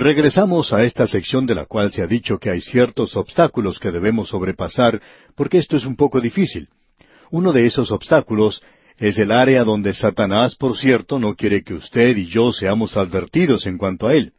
Regresamos a esta sección de la cual se ha dicho que hay ciertos obstáculos que debemos sobrepasar, porque esto es un poco difícil. Uno de esos obstáculos es el área donde Satanás, por cierto, no quiere que usted y yo seamos advertidos en cuanto a él.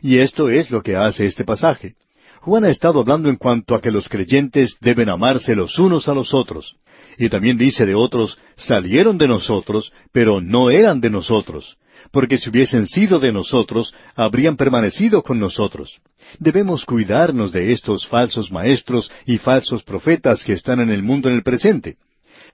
Y esto es lo que hace este pasaje. Juan ha estado hablando en cuanto a que los creyentes deben amarse los unos a los otros. Y también dice de otros, salieron de nosotros, pero no eran de nosotros, porque si hubiesen sido de nosotros, habrían permanecido con nosotros. Debemos cuidarnos de estos falsos maestros y falsos profetas que están en el mundo en el presente.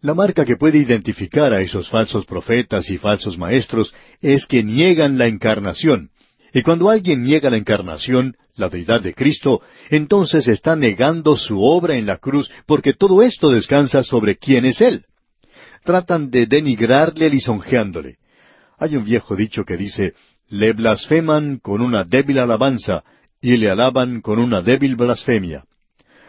La marca que puede identificar a esos falsos profetas y falsos maestros es que niegan la encarnación, y cuando alguien niega la encarnación, la deidad de Cristo, entonces está negando su obra en la cruz, porque todo esto descansa sobre quién es Él. Tratan de denigrarle lisonjeándole. Hay un viejo dicho que dice, le blasfeman con una débil alabanza y le alaban con una débil blasfemia.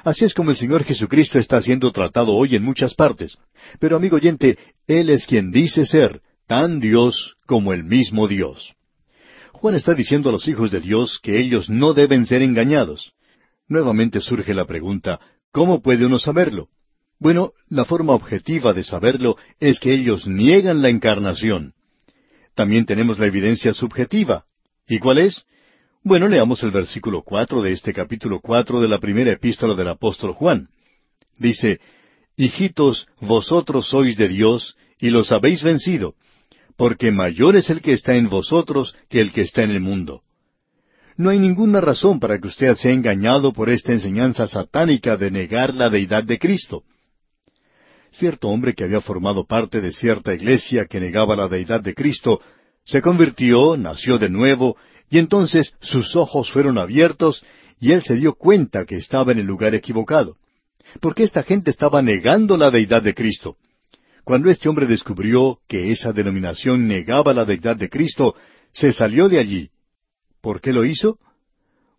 Así es como el Señor Jesucristo está siendo tratado hoy en muchas partes. Pero amigo oyente, Él es quien dice ser tan Dios como el mismo Dios. Juan está diciendo a los hijos de Dios que ellos no deben ser engañados. Nuevamente surge la pregunta, ¿cómo puede uno saberlo? Bueno, la forma objetiva de saberlo es que ellos niegan la encarnación. También tenemos la evidencia subjetiva. ¿Y cuál es? Bueno, leamos el versículo cuatro de este capítulo cuatro de la primera epístola del apóstol Juan. Dice, Hijitos, vosotros sois de Dios, y los habéis vencido, porque mayor es el que está en vosotros que el que está en el mundo. No hay ninguna razón para que usted sea engañado por esta enseñanza satánica de negar la deidad de Cristo. Cierto hombre que había formado parte de cierta iglesia que negaba la deidad de Cristo, se convirtió, nació de nuevo, y entonces sus ojos fueron abiertos y él se dio cuenta que estaba en el lugar equivocado. Porque esta gente estaba negando la deidad de Cristo. Cuando este hombre descubrió que esa denominación negaba la deidad de Cristo, se salió de allí. ¿Por qué lo hizo?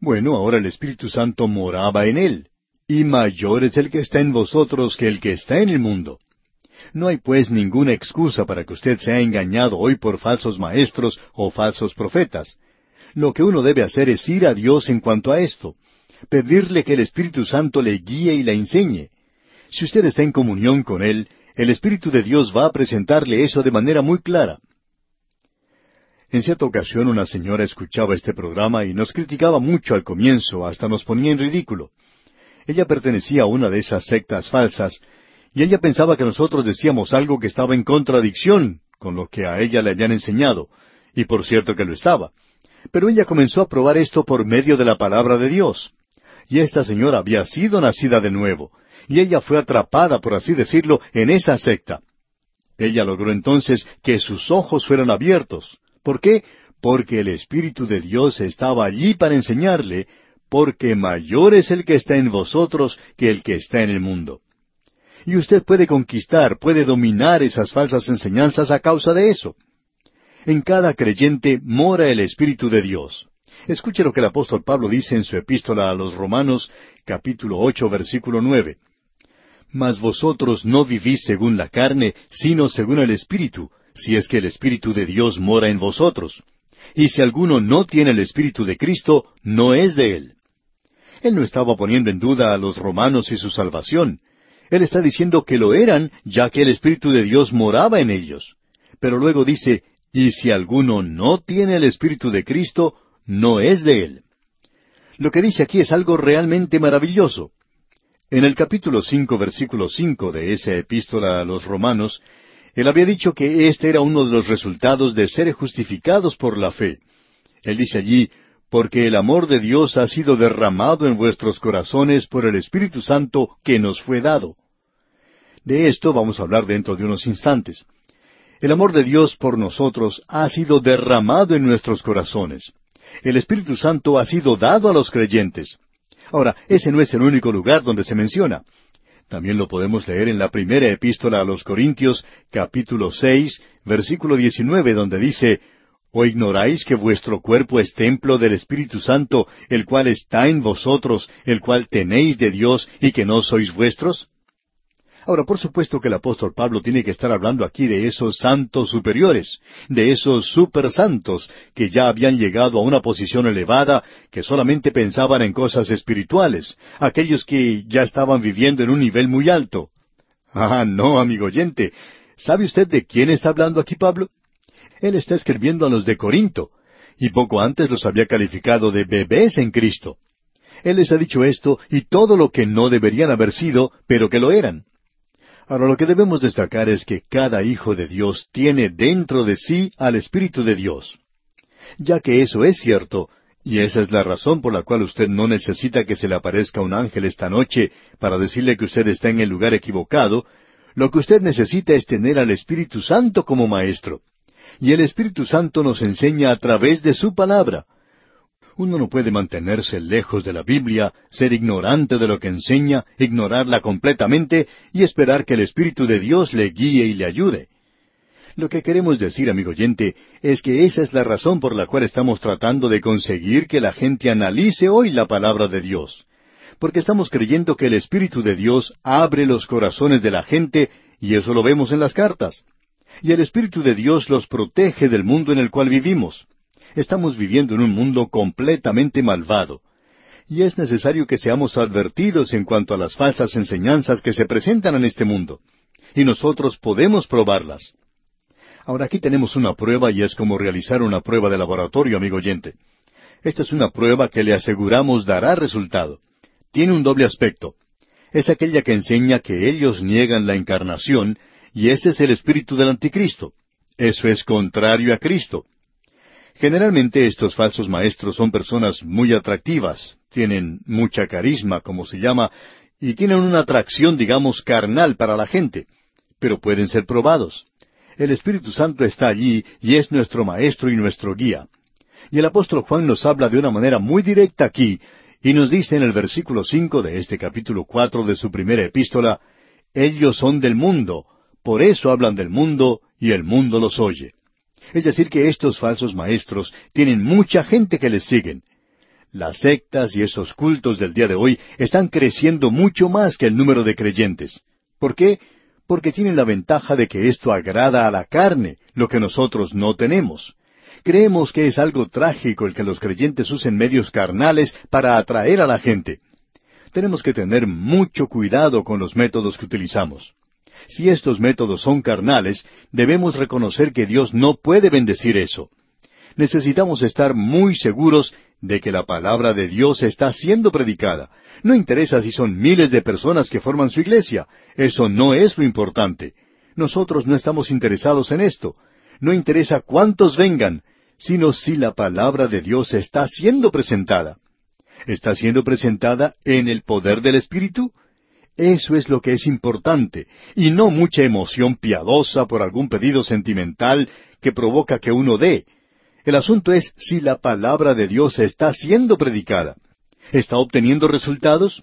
Bueno, ahora el Espíritu Santo moraba en él, y mayor es el que está en vosotros que el que está en el mundo. No hay pues ninguna excusa para que usted sea engañado hoy por falsos maestros o falsos profetas. Lo que uno debe hacer es ir a Dios en cuanto a esto, pedirle que el Espíritu Santo le guíe y la enseñe. Si usted está en comunión con Él, el Espíritu de Dios va a presentarle eso de manera muy clara. En cierta ocasión una señora escuchaba este programa y nos criticaba mucho al comienzo, hasta nos ponía en ridículo. Ella pertenecía a una de esas sectas falsas, y ella pensaba que nosotros decíamos algo que estaba en contradicción con lo que a ella le habían enseñado, y por cierto que lo estaba. Pero ella comenzó a probar esto por medio de la palabra de Dios. Y esta señora había sido nacida de nuevo, y ella fue atrapada, por así decirlo, en esa secta. Ella logró entonces que sus ojos fueran abiertos. ¿Por qué? Porque el Espíritu de Dios estaba allí para enseñarle, porque mayor es el que está en vosotros que el que está en el mundo. Y usted puede conquistar, puede dominar esas falsas enseñanzas a causa de eso. En cada creyente mora el Espíritu de Dios. Escuche lo que el apóstol Pablo dice en su epístola a los Romanos, capítulo ocho, versículo nueve. Mas vosotros no vivís según la carne, sino según el Espíritu, si es que el Espíritu de Dios mora en vosotros. Y si alguno no tiene el Espíritu de Cristo, no es de él. Él no estaba poniendo en duda a los romanos y su salvación. Él está diciendo que lo eran, ya que el Espíritu de Dios moraba en ellos. Pero luego dice, y si alguno no tiene el Espíritu de Cristo, no es de él. Lo que dice aquí es algo realmente maravilloso. En el capítulo cinco, versículo cinco de esa epístola a los romanos, él había dicho que este era uno de los resultados de ser justificados por la fe. Él dice allí, porque el amor de Dios ha sido derramado en vuestros corazones por el Espíritu Santo que nos fue dado. De esto vamos a hablar dentro de unos instantes. El amor de Dios por nosotros ha sido derramado en nuestros corazones. El Espíritu Santo ha sido dado a los creyentes. Ahora, ese no es el único lugar donde se menciona. También lo podemos leer en la primera epístola a los Corintios, capítulo seis, versículo diecinueve, donde dice, ¿O ignoráis que vuestro cuerpo es templo del Espíritu Santo, el cual está en vosotros, el cual tenéis de Dios y que no sois vuestros? Ahora, por supuesto que el apóstol Pablo tiene que estar hablando aquí de esos santos superiores, de esos super santos que ya habían llegado a una posición elevada, que solamente pensaban en cosas espirituales, aquellos que ya estaban viviendo en un nivel muy alto. Ah, no, amigo oyente. ¿Sabe usted de quién está hablando aquí Pablo? Él está escribiendo a los de Corinto, y poco antes los había calificado de bebés en Cristo. Él les ha dicho esto y todo lo que no deberían haber sido, pero que lo eran. Ahora lo que debemos destacar es que cada hijo de Dios tiene dentro de sí al Espíritu de Dios. Ya que eso es cierto, y esa es la razón por la cual usted no necesita que se le aparezca un ángel esta noche para decirle que usted está en el lugar equivocado, lo que usted necesita es tener al Espíritu Santo como maestro. Y el Espíritu Santo nos enseña a través de su palabra. Uno no puede mantenerse lejos de la Biblia, ser ignorante de lo que enseña, ignorarla completamente y esperar que el Espíritu de Dios le guíe y le ayude. Lo que queremos decir, amigo oyente, es que esa es la razón por la cual estamos tratando de conseguir que la gente analice hoy la palabra de Dios. Porque estamos creyendo que el Espíritu de Dios abre los corazones de la gente y eso lo vemos en las cartas. Y el Espíritu de Dios los protege del mundo en el cual vivimos. Estamos viviendo en un mundo completamente malvado. Y es necesario que seamos advertidos en cuanto a las falsas enseñanzas que se presentan en este mundo. Y nosotros podemos probarlas. Ahora aquí tenemos una prueba y es como realizar una prueba de laboratorio, amigo oyente. Esta es una prueba que le aseguramos dará resultado. Tiene un doble aspecto. Es aquella que enseña que ellos niegan la encarnación y ese es el espíritu del anticristo. Eso es contrario a Cristo. Generalmente estos falsos maestros son personas muy atractivas, tienen mucha carisma, como se llama, y tienen una atracción, digamos, carnal para la gente, pero pueden ser probados. El Espíritu Santo está allí y es nuestro maestro y nuestro guía. Y el apóstol Juan nos habla de una manera muy directa aquí, y nos dice en el versículo cinco de este capítulo cuatro de su primera epístola, Ellos son del mundo, por eso hablan del mundo, y el mundo los oye. Es decir, que estos falsos maestros tienen mucha gente que les siguen. Las sectas y esos cultos del día de hoy están creciendo mucho más que el número de creyentes. ¿Por qué? Porque tienen la ventaja de que esto agrada a la carne, lo que nosotros no tenemos. Creemos que es algo trágico el que los creyentes usen medios carnales para atraer a la gente. Tenemos que tener mucho cuidado con los métodos que utilizamos. Si estos métodos son carnales, debemos reconocer que Dios no puede bendecir eso. Necesitamos estar muy seguros de que la palabra de Dios está siendo predicada. No interesa si son miles de personas que forman su iglesia. Eso no es lo importante. Nosotros no estamos interesados en esto. No interesa cuántos vengan, sino si la palabra de Dios está siendo presentada. ¿Está siendo presentada en el poder del Espíritu? Eso es lo que es importante, y no mucha emoción piadosa por algún pedido sentimental que provoca que uno dé. El asunto es si la palabra de Dios está siendo predicada. ¿Está obteniendo resultados?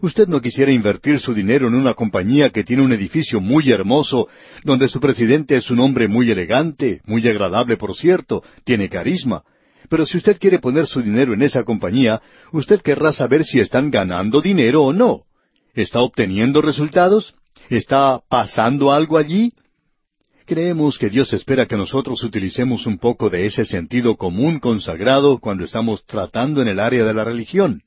Usted no quisiera invertir su dinero en una compañía que tiene un edificio muy hermoso, donde su presidente es un hombre muy elegante, muy agradable por cierto, tiene carisma. Pero si usted quiere poner su dinero en esa compañía, usted querrá saber si están ganando dinero o no. ¿Está obteniendo resultados? ¿Está pasando algo allí? Creemos que Dios espera que nosotros utilicemos un poco de ese sentido común consagrado cuando estamos tratando en el área de la religión.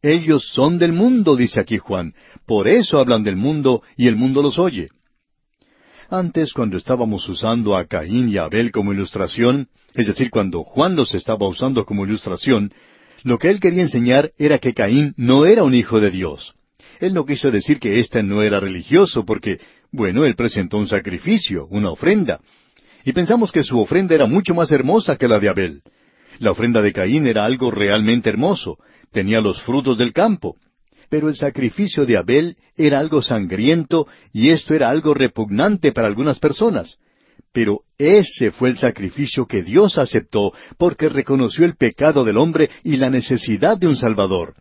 Ellos son del mundo, dice aquí Juan, por eso hablan del mundo y el mundo los oye. Antes, cuando estábamos usando a Caín y a Abel como ilustración, es decir, cuando Juan los estaba usando como ilustración, lo que él quería enseñar era que Caín no era un hijo de Dios. Él no quiso decir que éste no era religioso, porque, bueno, él presentó un sacrificio, una ofrenda. Y pensamos que su ofrenda era mucho más hermosa que la de Abel. La ofrenda de Caín era algo realmente hermoso, tenía los frutos del campo. Pero el sacrificio de Abel era algo sangriento y esto era algo repugnante para algunas personas. Pero ese fue el sacrificio que Dios aceptó porque reconoció el pecado del hombre y la necesidad de un Salvador.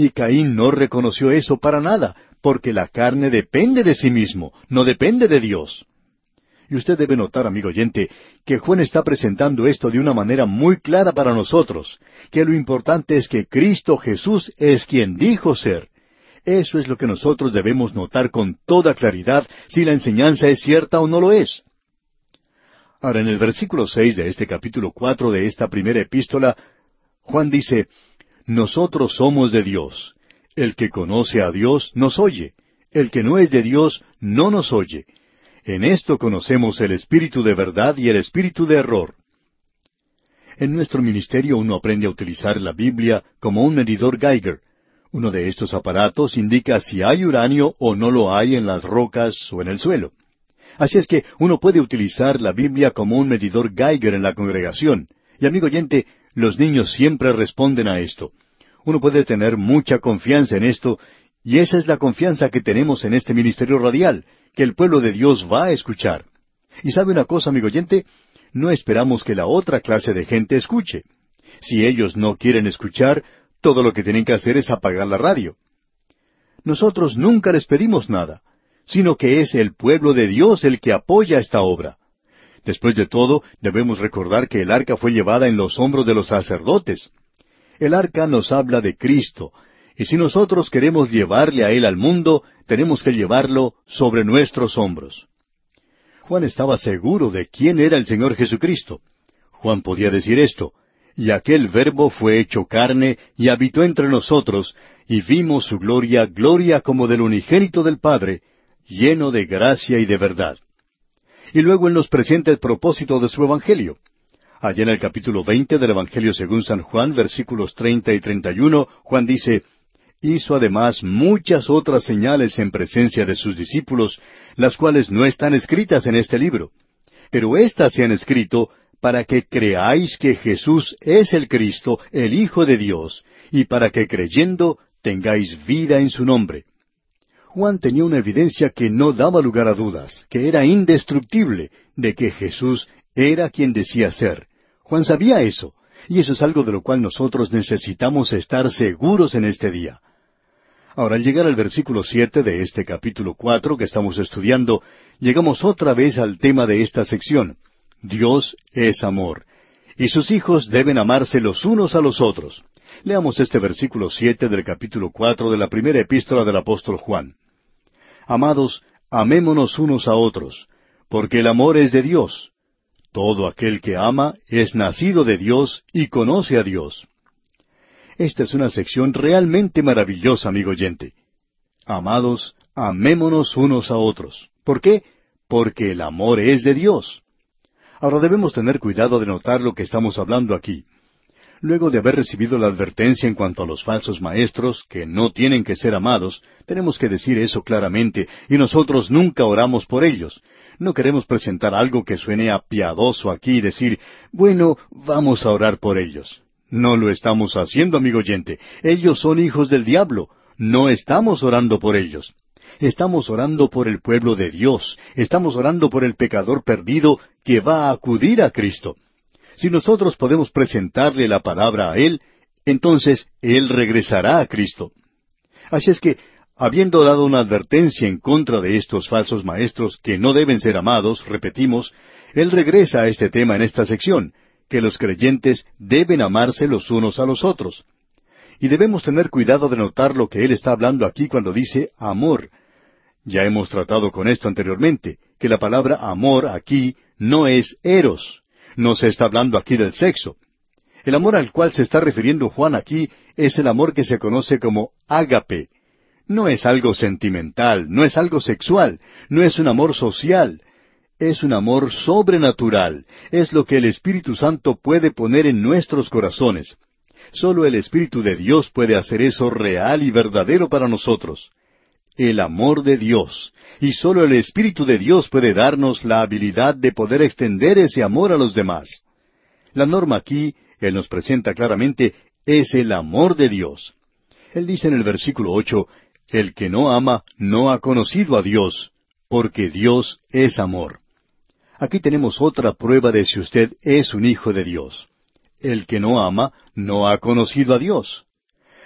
Y Caín no reconoció eso para nada, porque la carne depende de sí mismo, no depende de Dios. Y usted debe notar, amigo oyente, que Juan está presentando esto de una manera muy clara para nosotros, que lo importante es que Cristo Jesús es quien dijo ser. Eso es lo que nosotros debemos notar con toda claridad si la enseñanza es cierta o no lo es. Ahora, en el versículo seis de este capítulo cuatro de esta primera epístola, Juan dice, Nosotros somos de Dios. El que conoce a Dios nos oye. El que no es de Dios no nos oye. En esto conocemos el espíritu de verdad y el espíritu de error. En nuestro ministerio uno aprende a utilizar la Biblia como un medidor Geiger. Uno de estos aparatos indica si hay uranio o no lo hay en las rocas o en el suelo. Así es que uno puede utilizar la Biblia como un medidor Geiger en la congregación. Y amigo oyente, los niños siempre responden a esto. Uno puede tener mucha confianza en esto, y esa es la confianza que tenemos en este ministerio radial, que el pueblo de Dios va a escuchar. Y sabe una cosa, amigo oyente, no esperamos que la otra clase de gente escuche. Si ellos no quieren escuchar, todo lo que tienen que hacer es apagar la radio. Nosotros nunca les pedimos nada, sino que es el pueblo de Dios el que apoya esta obra. Después de todo, debemos recordar que el arca fue llevada en los hombros de los sacerdotes. El arca nos habla de Cristo, y si nosotros queremos llevarle a Él al mundo, tenemos que llevarlo sobre nuestros hombros. Juan estaba seguro de quién era el Señor Jesucristo. Juan podía decir esto, y aquel verbo fue hecho carne y habitó entre nosotros, y vimos su gloria, gloria como del unigénito del Padre, lleno de gracia y de verdad. Y luego Él nos presenta el propósito de su Evangelio. Allá en el capítulo veinte del Evangelio según San Juan, versículos treinta y treinta y uno, Juan dice, hizo además muchas otras señales en presencia de sus discípulos, las cuales no están escritas en este libro. Pero éstas se han escrito para que creáis que Jesús es el Cristo, el Hijo de Dios, y para que creyendo tengáis vida en su nombre. Juan tenía una evidencia que no daba lugar a dudas, que era indestructible, de que Jesús era quien decía ser. Juan sabía eso, y eso es algo de lo cual nosotros necesitamos estar seguros en este día. Ahora, al llegar al versículo siete de este capítulo cuatro que estamos estudiando, llegamos otra vez al tema de esta sección. Dios es amor, y sus hijos deben amarse los unos a los otros. Leamos este versículo siete del capítulo cuatro de la primera epístola del apóstol Juan. Amados, amémonos unos a otros, porque el amor es de Dios. Todo aquel que ama es nacido de Dios y conoce a Dios. Esta es una sección realmente maravillosa, amigo oyente. Amados, amémonos unos a otros. ¿Por qué? Porque el amor es de Dios. Ahora debemos tener cuidado de notar lo que estamos hablando aquí. Luego de haber recibido la advertencia en cuanto a los falsos maestros, que no tienen que ser amados, tenemos que decir eso claramente, y nosotros nunca oramos por ellos. No queremos presentar algo que suene a piadoso aquí y decir, bueno, vamos a orar por ellos. No lo estamos haciendo, amigo oyente. Ellos son hijos del diablo. No estamos orando por ellos. Estamos orando por el pueblo de Dios. Estamos orando por el pecador perdido que va a acudir a Cristo. Si nosotros podemos presentarle la palabra a Él, entonces Él regresará a Cristo. Así es que, habiendo dado una advertencia en contra de estos falsos maestros que no deben ser amados, repetimos, Él regresa a este tema en esta sección, que los creyentes deben amarse los unos a los otros. Y debemos tener cuidado de notar lo que él está hablando aquí cuando dice amor. Ya hemos tratado con esto anteriormente, que la palabra amor aquí no es eros. No se está hablando aquí del sexo. El amor al cual se está refiriendo Juan aquí es el amor que se conoce como ágape. No es algo sentimental, no es algo sexual, no es un amor social, es un amor sobrenatural, es lo que el Espíritu Santo puede poner en nuestros corazones. Solo el Espíritu de Dios puede hacer eso real y verdadero para nosotros. El amor de Dios. Y solo el Espíritu de Dios puede darnos la habilidad de poder extender ese amor a los demás. La norma aquí, Él nos presenta claramente, es el amor de Dios. Él dice en el versículo ocho, El que no ama no ha conocido a Dios, porque Dios es amor. Aquí tenemos otra prueba de si usted es un hijo de Dios. El que no ama no ha conocido a Dios.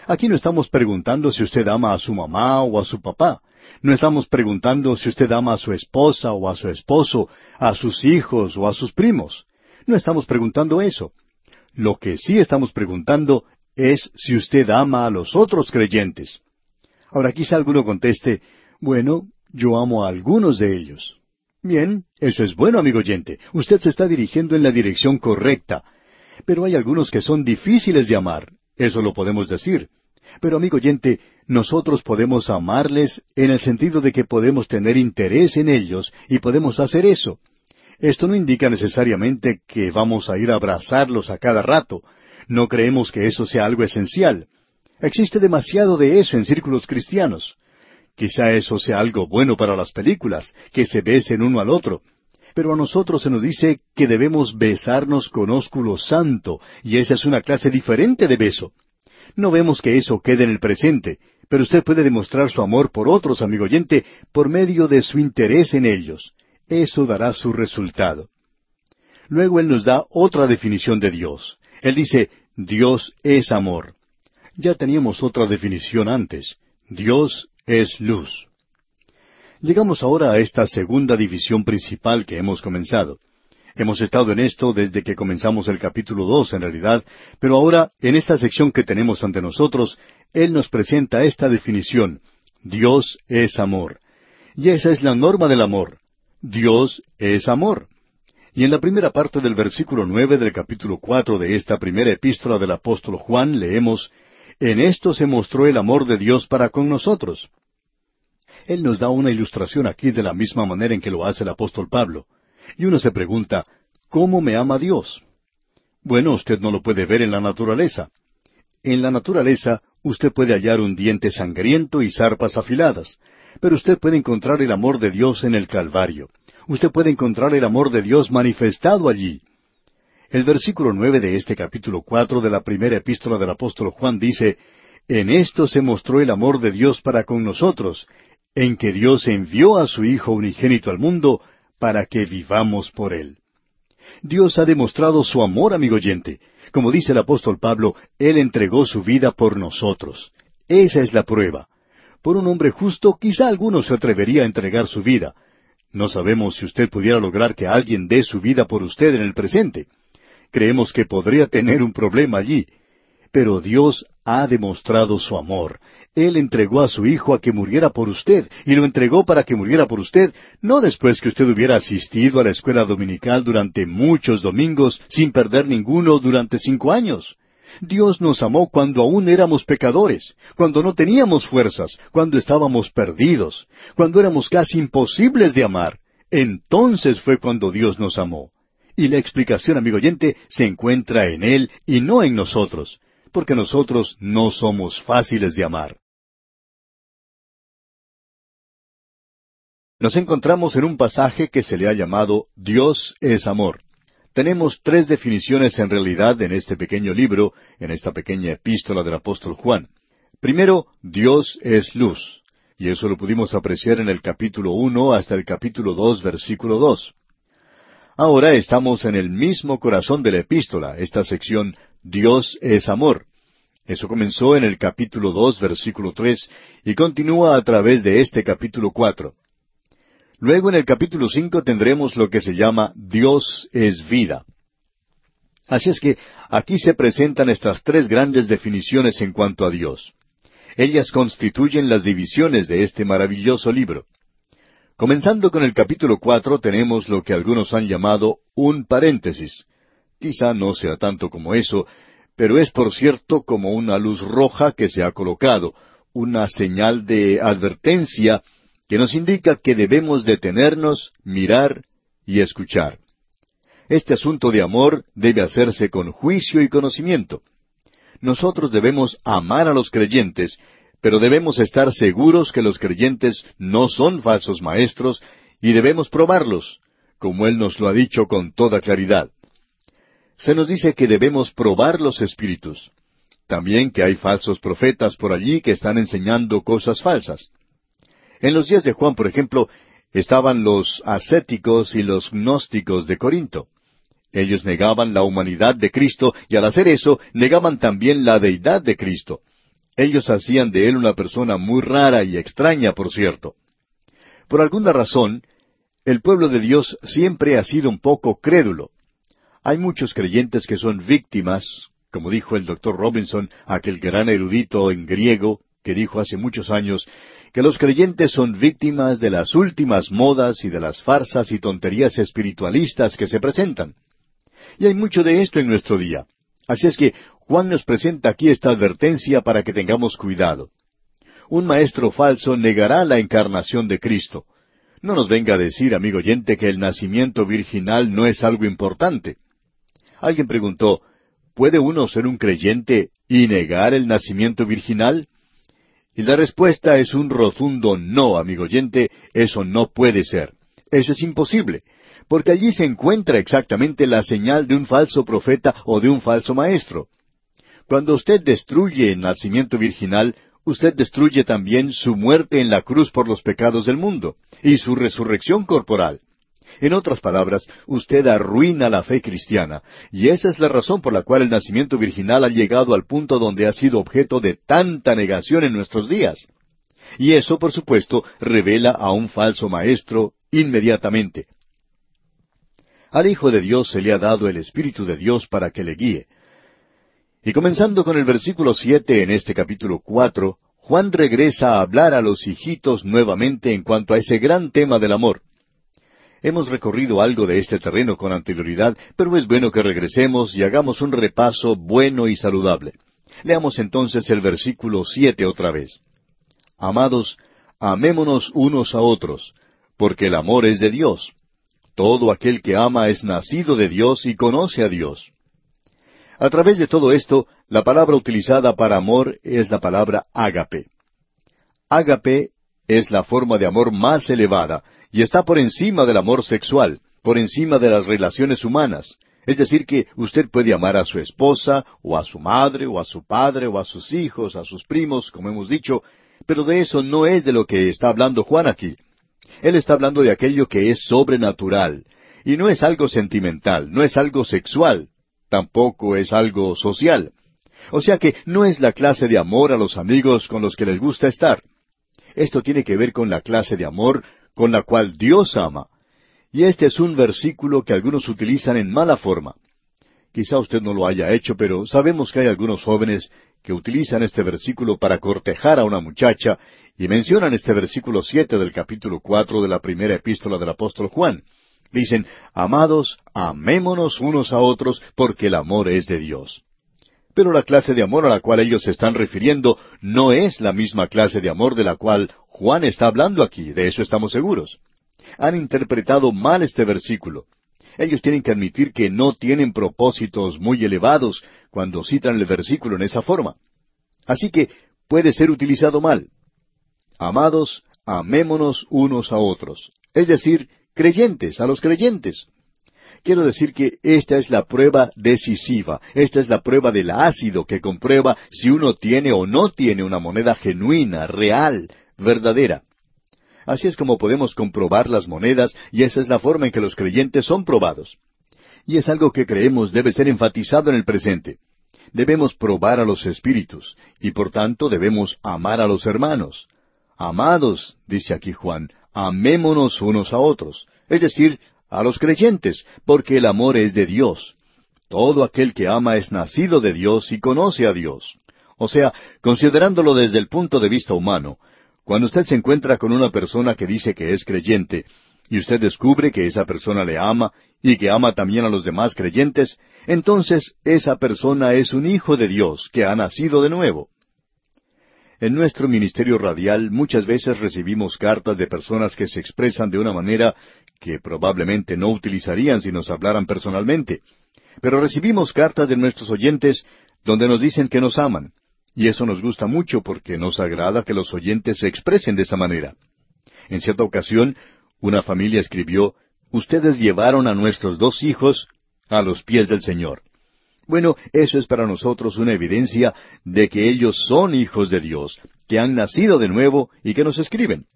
Aquí no estamos preguntando si usted ama a su mamá o a su papá. No estamos preguntando si usted ama a su esposa o a su esposo, a sus hijos o a sus primos. No estamos preguntando eso. Lo que sí estamos preguntando es si usted ama a los otros creyentes. Ahora quizá alguno conteste, bueno, yo amo a algunos de ellos. Bien, eso es bueno, amigo oyente. Usted se está dirigiendo en la dirección correcta. Pero hay algunos que son difíciles de amar. Eso lo podemos decir. Pero, amigo oyente, nosotros podemos amarles en el sentido de que podemos tener interés en ellos y podemos hacer eso. Esto no indica necesariamente que vamos a ir a abrazarlos a cada rato. No creemos que eso sea algo esencial. Existe demasiado de eso en círculos cristianos. Quizá eso sea algo bueno para las películas, que se besen uno al otro. Pero a nosotros se nos dice que debemos besarnos con ósculo santo, y esa es una clase diferente de beso. No vemos que eso quede en el presente, pero usted puede demostrar su amor por otros, amigo oyente, por medio de su interés en ellos. Eso dará su resultado. Luego Él nos da otra definición de Dios. Él dice, Dios es amor. Ya teníamos otra definición antes. Dios es luz. Llegamos ahora a esta segunda división principal que hemos comenzado. Hemos estado en esto desde que comenzamos el capítulo dos, en realidad, pero ahora, en esta sección que tenemos ante nosotros, Él nos presenta esta definición. Dios es amor. Y esa es la norma del amor. Dios es amor. Y en la primera parte del versículo nueve del capítulo cuatro de esta primera epístola del apóstol Juan leemos En esto se mostró el amor de Dios para con nosotros. Él nos da una ilustración aquí de la misma manera en que lo hace el apóstol Pablo. Y uno se pregunta, ¿cómo me ama Dios? Bueno, usted no lo puede ver en la naturaleza. En la naturaleza usted puede hallar un diente sangriento y zarpas afiladas, pero usted puede encontrar el amor de Dios en el Calvario. Usted puede encontrar el amor de Dios manifestado allí. El versículo nueve de este capítulo cuatro de la primera epístola del apóstol Juan dice, En esto se mostró el amor de Dios para con nosotros, en que Dios envió a su Hijo unigénito al mundo para que vivamos por Él. Dios ha demostrado su amor, amigo oyente. Como dice el apóstol Pablo, Él entregó su vida por nosotros. Esa es la prueba. Por un hombre justo, quizá alguno se atrevería a entregar su vida. No sabemos si usted pudiera lograr que alguien dé su vida por usted en el presente. Creemos que podría tener un problema allí. Pero Dios ha demostrado su amor. Él entregó a su Hijo a que muriera por usted, y lo entregó para que muriera por usted, no después que usted hubiera asistido a la escuela dominical durante muchos domingos sin perder ninguno durante cinco años. Dios nos amó cuando aún éramos pecadores, cuando no teníamos fuerzas, cuando estábamos perdidos, cuando éramos casi imposibles de amar. Entonces fue cuando Dios nos amó. Y la explicación, amigo oyente, se encuentra en Él y no en nosotros porque nosotros no somos fáciles de amar. Nos encontramos en un pasaje que se le ha llamado Dios es amor. Tenemos tres definiciones en realidad en este pequeño libro, en esta pequeña epístola del apóstol Juan. Primero, Dios es luz, y eso lo pudimos apreciar en el capítulo uno hasta el capítulo dos, versículo dos. Ahora estamos en el mismo corazón de la epístola, esta sección Dios es amor. Eso comenzó en el capítulo dos, versículo tres, y continúa a través de este capítulo cuatro. Luego en el capítulo cinco tendremos lo que se llama Dios es vida. Así es que aquí se presentan estas tres grandes definiciones en cuanto a Dios. Ellas constituyen las divisiones de este maravilloso libro. Comenzando con el capítulo cuatro tenemos lo que algunos han llamado un paréntesis. Quizá no sea tanto como eso, pero es por cierto como una luz roja que se ha colocado, una señal de advertencia que nos indica que debemos detenernos, mirar y escuchar. Este asunto de amor debe hacerse con juicio y conocimiento. Nosotros debemos amar a los creyentes, pero debemos estar seguros que los creyentes no son falsos maestros y debemos probarlos, como Él nos lo ha dicho con toda claridad. Se nos dice que debemos probar los espíritus. También que hay falsos profetas por allí que están enseñando cosas falsas. En los días de Juan, por ejemplo, estaban los ascéticos y los gnósticos de Corinto. Ellos negaban la humanidad de Cristo y al hacer eso negaban también la deidad de Cristo. Ellos hacían de él una persona muy rara y extraña, por cierto. Por alguna razón, el pueblo de Dios siempre ha sido un poco crédulo. Hay muchos creyentes que son víctimas, como dijo el doctor Robinson, aquel gran erudito en griego, que dijo hace muchos años que los creyentes son víctimas de las últimas modas y de las farsas y tonterías espiritualistas que se presentan. Y hay mucho de esto en nuestro día. Así es que Juan nos presenta aquí esta advertencia para que tengamos cuidado. Un maestro falso negará la encarnación de Cristo. No nos venga a decir, amigo oyente, que el nacimiento virginal no es algo importante. Alguien preguntó, ¿puede uno ser un creyente y negar el nacimiento virginal? Y la respuesta es un rotundo no, amigo oyente, eso no puede ser. Eso es imposible, porque allí se encuentra exactamente la señal de un falso profeta o de un falso maestro. Cuando usted destruye el nacimiento virginal, usted destruye también su muerte en la cruz por los pecados del mundo y su resurrección corporal. En otras palabras, usted arruina la fe cristiana, y esa es la razón por la cual el nacimiento virginal ha llegado al punto donde ha sido objeto de tanta negación en nuestros días. Y eso, por supuesto, revela a un falso maestro inmediatamente. Al Hijo de Dios se le ha dado el Espíritu de Dios para que le guíe. Y comenzando con el versículo siete en este capítulo cuatro, Juan regresa a hablar a los hijitos nuevamente en cuanto a ese gran tema del amor. Hemos recorrido algo de este terreno con anterioridad, pero es bueno que regresemos y hagamos un repaso bueno y saludable. Leamos entonces el versículo siete otra vez. Amados, amémonos unos a otros, porque el amor es de Dios. Todo aquel que ama es nacido de Dios y conoce a Dios. A través de todo esto, la palabra utilizada para amor es la palabra ágape. Ágape es la forma de amor más elevada, y está por encima del amor sexual, por encima de las relaciones humanas. Es decir, que usted puede amar a su esposa, o a su madre, o a su padre, o a sus hijos, a sus primos, como hemos dicho, pero de eso no es de lo que está hablando Juan aquí. Él está hablando de aquello que es sobrenatural, y no es algo sentimental, no es algo sexual, tampoco es algo social. O sea que no es la clase de amor a los amigos con los que les gusta estar. Esto tiene que ver con la clase de amor con la cual Dios ama. Y este es un versículo que algunos utilizan en mala forma. Quizá usted no lo haya hecho, pero sabemos que hay algunos jóvenes que utilizan este versículo para cortejar a una muchacha y mencionan este versículo siete del capítulo cuatro de la primera epístola del apóstol Juan. Dicen, Amados, amémonos unos a otros, porque el amor es de Dios. Pero la clase de amor a la cual ellos se están refiriendo no es la misma clase de amor de la cual Juan está hablando aquí, de eso estamos seguros. Han interpretado mal este versículo. Ellos tienen que admitir que no tienen propósitos muy elevados cuando citan el versículo en esa forma. Así que puede ser utilizado mal. Amados, amémonos unos a otros. Es decir, creyentes, a los creyentes. Quiero decir que esta es la prueba decisiva, esta es la prueba del ácido que comprueba si uno tiene o no tiene una moneda genuina, real, verdadera. Así es como podemos comprobar las monedas y esa es la forma en que los creyentes son probados. Y es algo que creemos debe ser enfatizado en el presente. Debemos probar a los espíritus y por tanto debemos amar a los hermanos. Amados, dice aquí Juan, amémonos unos a otros, es decir, a los creyentes, porque el amor es de Dios. Todo aquel que ama es nacido de Dios y conoce a Dios. O sea, considerándolo desde el punto de vista humano, cuando usted se encuentra con una persona que dice que es creyente, y usted descubre que esa persona le ama y que ama también a los demás creyentes, entonces esa persona es un hijo de Dios que ha nacido de nuevo. En nuestro ministerio radial muchas veces recibimos cartas de personas que se expresan de una manera que probablemente no utilizarían si nos hablaran personalmente. Pero recibimos cartas de nuestros oyentes donde nos dicen que nos aman. Y eso nos gusta mucho porque nos agrada que los oyentes se expresen de esa manera. En cierta ocasión, una familia escribió, Ustedes llevaron a nuestros dos hijos a los pies del Señor. Bueno, eso es para nosotros una evidencia de que ellos son hijos de Dios, que han nacido de nuevo y que nos escriben.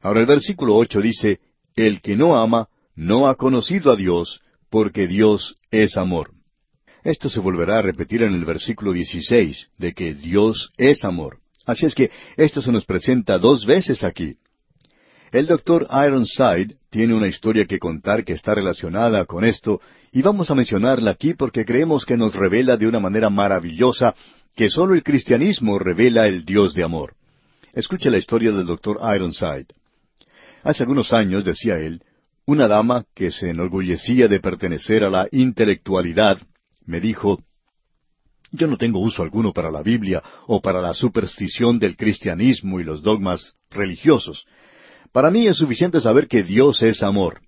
Ahora el versículo ocho dice, El que no ama, no ha conocido a Dios, porque Dios es amor. Esto se volverá a repetir en el versículo 16, de que Dios es amor. Así es que esto se nos presenta dos veces aquí. El doctor Ironside tiene una historia que contar que está relacionada con esto, y vamos a mencionarla aquí porque creemos que nos revela de una manera maravillosa que sólo el cristianismo revela el Dios de amor. Escuche la historia del doctor Ironside. Hace algunos años, decía él, una dama que se enorgullecía de pertenecer a la intelectualidad me dijo, yo no tengo uso alguno para la Biblia o para la superstición del cristianismo y los dogmas religiosos. Para mí es suficiente saber que Dios es amor.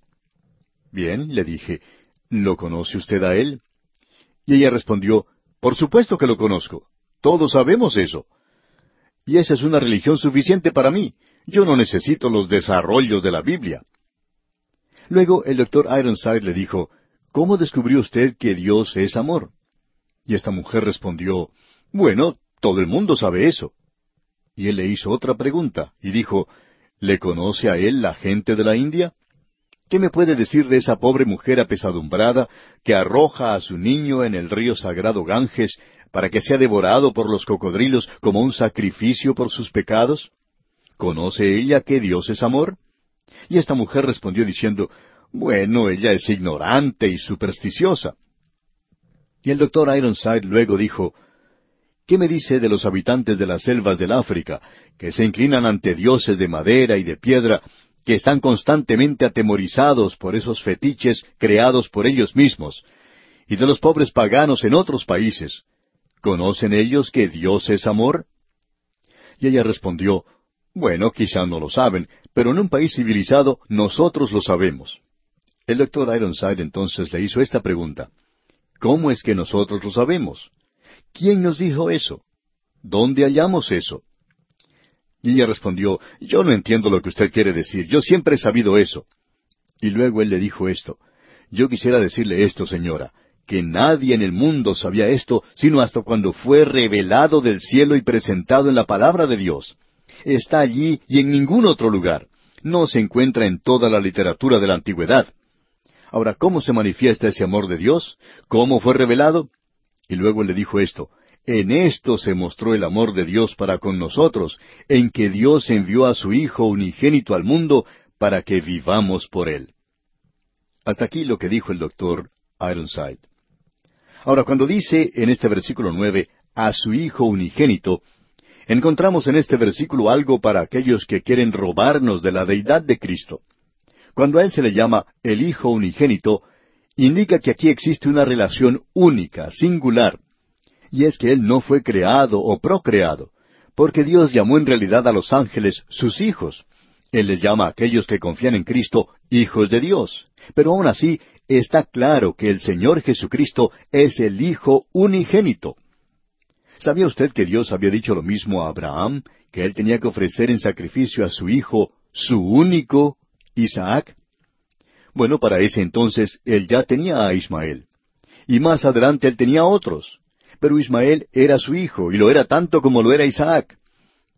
Bien, le dije, ¿lo conoce usted a Él? Y ella respondió, Por supuesto que lo conozco. Todos sabemos eso. Y esa es una religión suficiente para mí. Yo no necesito los desarrollos de la Biblia. Luego el doctor Ironside le dijo, ¿Cómo descubrió usted que Dios es amor? Y esta mujer respondió, Bueno, todo el mundo sabe eso. Y él le hizo otra pregunta, y dijo, ¿Le conoce a él la gente de la India? ¿Qué me puede decir de esa pobre mujer apesadumbrada que arroja a su niño en el río sagrado Ganges para que sea devorado por los cocodrilos como un sacrificio por sus pecados? ¿Conoce ella que Dios es amor? Y esta mujer respondió diciendo, Bueno, ella es ignorante y supersticiosa. Y el doctor Ironside luego dijo, ¿Qué me dice de los habitantes de las selvas del África, que se inclinan ante dioses de madera y de piedra, que están constantemente atemorizados por esos fetiches creados por ellos mismos, y de los pobres paganos en otros países? ¿Conocen ellos que Dios es amor? Y ella respondió, Bueno, quizá no lo saben, pero en un país civilizado nosotros lo sabemos. El doctor Ironside entonces le hizo esta pregunta. ¿Cómo es que nosotros lo sabemos? ¿Quién nos dijo eso? ¿Dónde hallamos eso? Y ella respondió, Yo no entiendo lo que usted quiere decir, yo siempre he sabido eso. Y luego él le dijo esto, Yo quisiera decirle esto, señora, que nadie en el mundo sabía esto, sino hasta cuando fue revelado del cielo y presentado en la palabra de Dios. Está allí y en ningún otro lugar. No se encuentra en toda la literatura de la antigüedad. Ahora, ¿cómo se manifiesta ese amor de Dios? ¿Cómo fue revelado? Y luego le dijo esto, En esto se mostró el amor de Dios para con nosotros, en que Dios envió a su Hijo unigénito al mundo para que vivamos por Él. Hasta aquí lo que dijo el doctor Ironside. Ahora, cuando dice en este versículo nueve, a su Hijo unigénito, encontramos en este versículo algo para aquellos que quieren robarnos de la deidad de Cristo. Cuando a Él se le llama el Hijo unigénito, indica que aquí existe una relación única, singular, y es que Él no fue creado o procreado, porque Dios llamó en realidad a los ángeles sus hijos. Él les llama a aquellos que confían en Cristo hijos de Dios. Pero aún así está claro que el Señor Jesucristo es el Hijo unigénito. ¿Sabía usted que Dios había dicho lo mismo a Abraham, que él tenía que ofrecer en sacrificio a su hijo, su único Isaac? Bueno, para ese entonces él ya tenía a Ismael. Y más adelante él tenía otros. Pero Ismael era su hijo, y lo era tanto como lo era Isaac.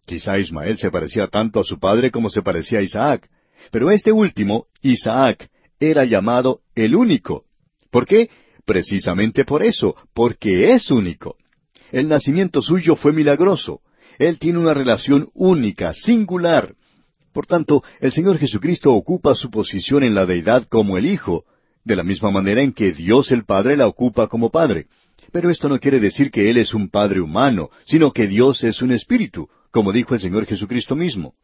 Quizá Ismael se parecía tanto a su padre como se parecía a Isaac. Pero este último, Isaac, era llamado el único. ¿Por qué? Precisamente por eso, porque es único. El nacimiento suyo fue milagroso. Él tiene una relación única, singular, por tanto, el Señor Jesucristo ocupa su posición en la deidad como el Hijo, de la misma manera en que Dios el Padre la ocupa como Padre. Pero esto no quiere decir que Él es un Padre humano, sino que Dios es un Espíritu, como dijo el Señor Jesucristo mismo.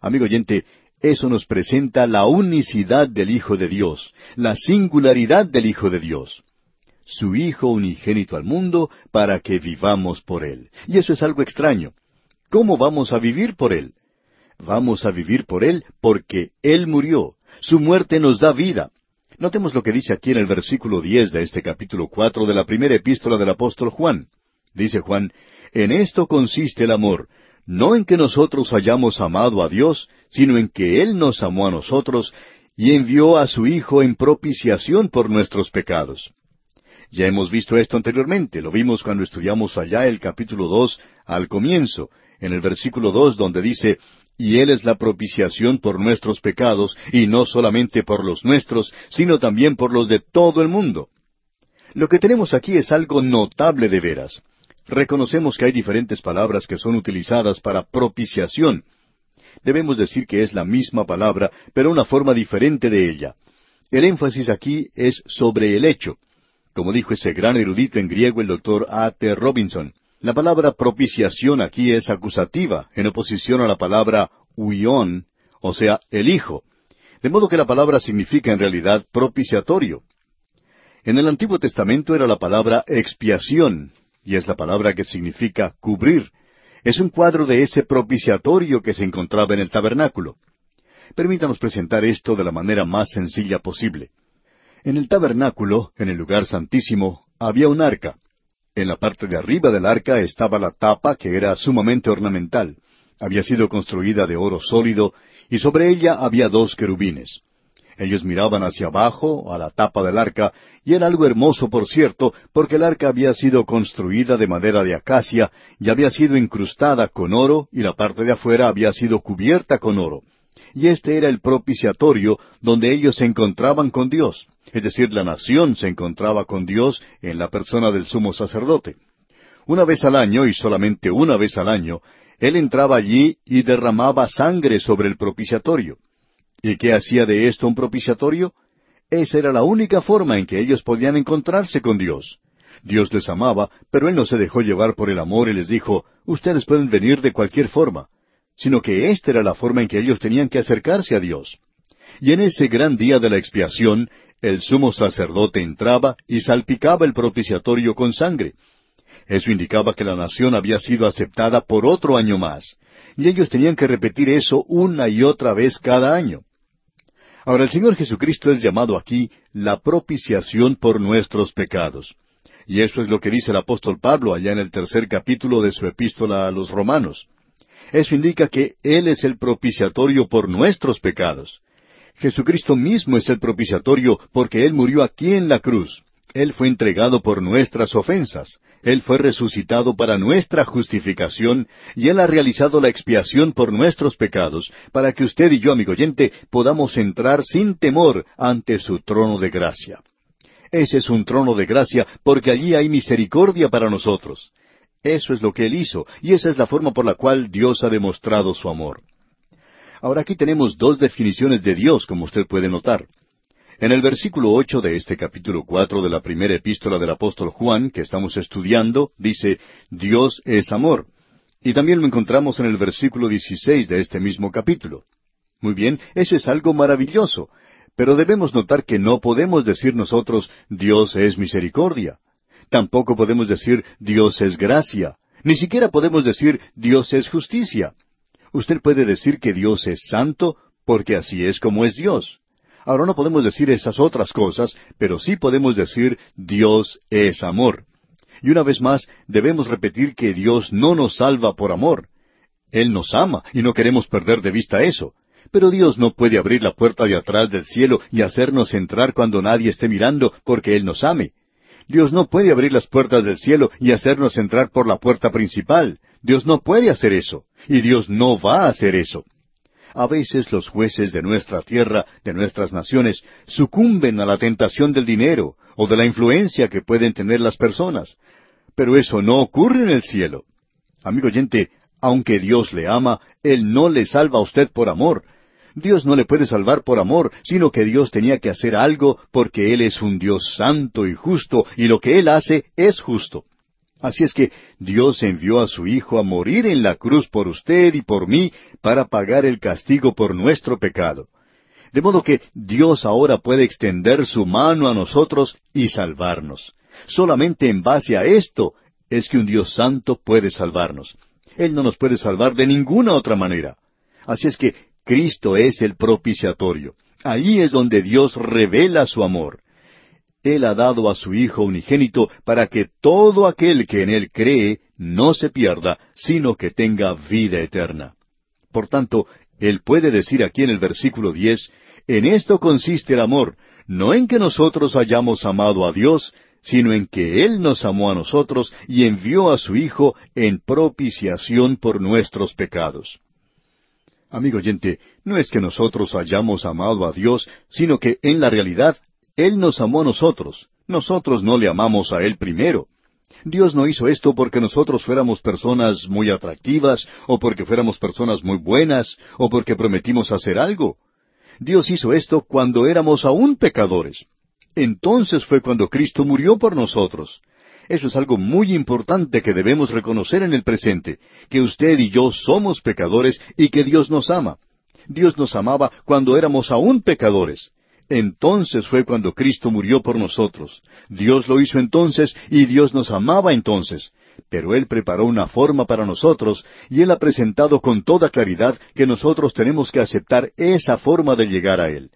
Amigo oyente, eso nos presenta la unicidad del Hijo de Dios, la singularidad del Hijo de Dios. Su Hijo unigénito al mundo para que vivamos por Él. Y eso es algo extraño. ¿Cómo vamos a vivir por Él? Vamos a vivir por Él porque Él murió. Su muerte nos da vida. Notemos lo que dice aquí en el versículo diez de este capítulo cuatro de la primera epístola del apóstol Juan. Dice Juan, En esto consiste el amor, no en que nosotros hayamos amado a Dios, sino en que Él nos amó a nosotros y envió a su Hijo en propiciación por nuestros pecados. Ya hemos visto esto anteriormente, lo vimos cuando estudiamos allá el capítulo dos al comienzo, en el versículo dos donde dice, y Él es la propiciación por nuestros pecados, y no solamente por los nuestros, sino también por los de todo el mundo. Lo que tenemos aquí es algo notable de veras. Reconocemos que hay diferentes palabras que son utilizadas para propiciación. Debemos decir que es la misma palabra, pero una forma diferente de ella. El énfasis aquí es sobre el hecho. Como dijo ese gran erudito en griego el doctor A. T. Robinson, La palabra propiciación aquí es acusativa, en oposición a la palabra huión, o sea, el Hijo. De modo que la palabra significa en realidad propiciatorio. En el Antiguo Testamento era la palabra expiación, y es la palabra que significa cubrir. Es un cuadro de ese propiciatorio que se encontraba en el tabernáculo. Permítanos presentar esto de la manera más sencilla posible. En el tabernáculo, en el lugar santísimo, había un arca. En la parte de arriba del arca estaba la tapa que era sumamente ornamental. Había sido construida de oro sólido y sobre ella había dos querubines. Ellos miraban hacia abajo, a la tapa del arca, y era algo hermoso, por cierto, porque el arca había sido construida de madera de acacia y había sido incrustada con oro y la parte de afuera había sido cubierta con oro. Y este era el propiciatorio donde ellos se encontraban con Dios es decir, la nación se encontraba con Dios en la persona del sumo sacerdote. Una vez al año, y solamente una vez al año, él entraba allí y derramaba sangre sobre el propiciatorio. ¿Y qué hacía de esto un propiciatorio? Esa era la única forma en que ellos podían encontrarse con Dios. Dios les amaba, pero Él no se dejó llevar por el amor y les dijo, ustedes pueden venir de cualquier forma, sino que esta era la forma en que ellos tenían que acercarse a Dios. Y en ese gran día de la expiación, el sumo sacerdote entraba y salpicaba el propiciatorio con sangre. Eso indicaba que la nación había sido aceptada por otro año más, y ellos tenían que repetir eso una y otra vez cada año. Ahora el Señor Jesucristo es llamado aquí la propiciación por nuestros pecados. Y eso es lo que dice el apóstol Pablo allá en el tercer capítulo de su epístola a los romanos. Eso indica que Él es el propiciatorio por nuestros pecados. Jesucristo mismo es el propiciatorio porque Él murió aquí en la cruz. Él fue entregado por nuestras ofensas. Él fue resucitado para nuestra justificación y Él ha realizado la expiación por nuestros pecados para que usted y yo, amigo oyente, podamos entrar sin temor ante su trono de gracia. Ese es un trono de gracia porque allí hay misericordia para nosotros. Eso es lo que Él hizo y esa es la forma por la cual Dios ha demostrado su amor. Ahora aquí tenemos dos definiciones de Dios, como usted puede notar. En el versículo ocho de este capítulo cuatro de la primera epístola del apóstol Juan, que estamos estudiando, dice Dios es amor. Y también lo encontramos en el versículo dieciséis de este mismo capítulo. Muy bien, eso es algo maravilloso. Pero debemos notar que no podemos decir nosotros Dios es misericordia. Tampoco podemos decir Dios es gracia. Ni siquiera podemos decir Dios es justicia. Usted puede decir que Dios es santo porque así es como es Dios. Ahora no podemos decir esas otras cosas, pero sí podemos decir Dios es amor. Y una vez más, debemos repetir que Dios no nos salva por amor. Él nos ama y no queremos perder de vista eso. Pero Dios no puede abrir la puerta de atrás del cielo y hacernos entrar cuando nadie esté mirando porque Él nos ame. Dios no puede abrir las puertas del cielo y hacernos entrar por la puerta principal. Dios no puede hacer eso, y Dios no va a hacer eso. A veces los jueces de nuestra tierra, de nuestras naciones, sucumben a la tentación del dinero o de la influencia que pueden tener las personas. Pero eso no ocurre en el cielo. Amigo oyente, aunque Dios le ama, Él no le salva a usted por amor, Dios no le puede salvar por amor, sino que Dios tenía que hacer algo porque Él es un Dios santo y justo, y lo que Él hace es justo. Así es que Dios envió a su Hijo a morir en la cruz por usted y por mí para pagar el castigo por nuestro pecado. De modo que Dios ahora puede extender su mano a nosotros y salvarnos. Solamente en base a esto es que un Dios santo puede salvarnos. Él no nos puede salvar de ninguna otra manera. Así es que Cristo es el propiciatorio. Allí es donde Dios revela su amor. Él ha dado a su Hijo unigénito para que todo aquel que en Él cree no se pierda, sino que tenga vida eterna. Por tanto, Él puede decir aquí en el versículo diez, En esto consiste el amor, no en que nosotros hayamos amado a Dios, sino en que Él nos amó a nosotros y envió a su Hijo en propiciación por nuestros pecados. Amigo oyente, no es que nosotros hayamos amado a Dios, sino que en la realidad Él nos amó a nosotros. Nosotros no le amamos a Él primero. Dios no hizo esto porque nosotros fuéramos personas muy atractivas, o porque fuéramos personas muy buenas, o porque prometimos hacer algo. Dios hizo esto cuando éramos aún pecadores. Entonces fue cuando Cristo murió por nosotros. Eso es algo muy importante que debemos reconocer en el presente, que usted y yo somos pecadores y que Dios nos ama. Dios nos amaba cuando éramos aún pecadores. Entonces fue cuando Cristo murió por nosotros. Dios lo hizo entonces y Dios nos amaba entonces. Pero Él preparó una forma para nosotros y Él ha presentado con toda claridad que nosotros tenemos que aceptar esa forma de llegar a Él.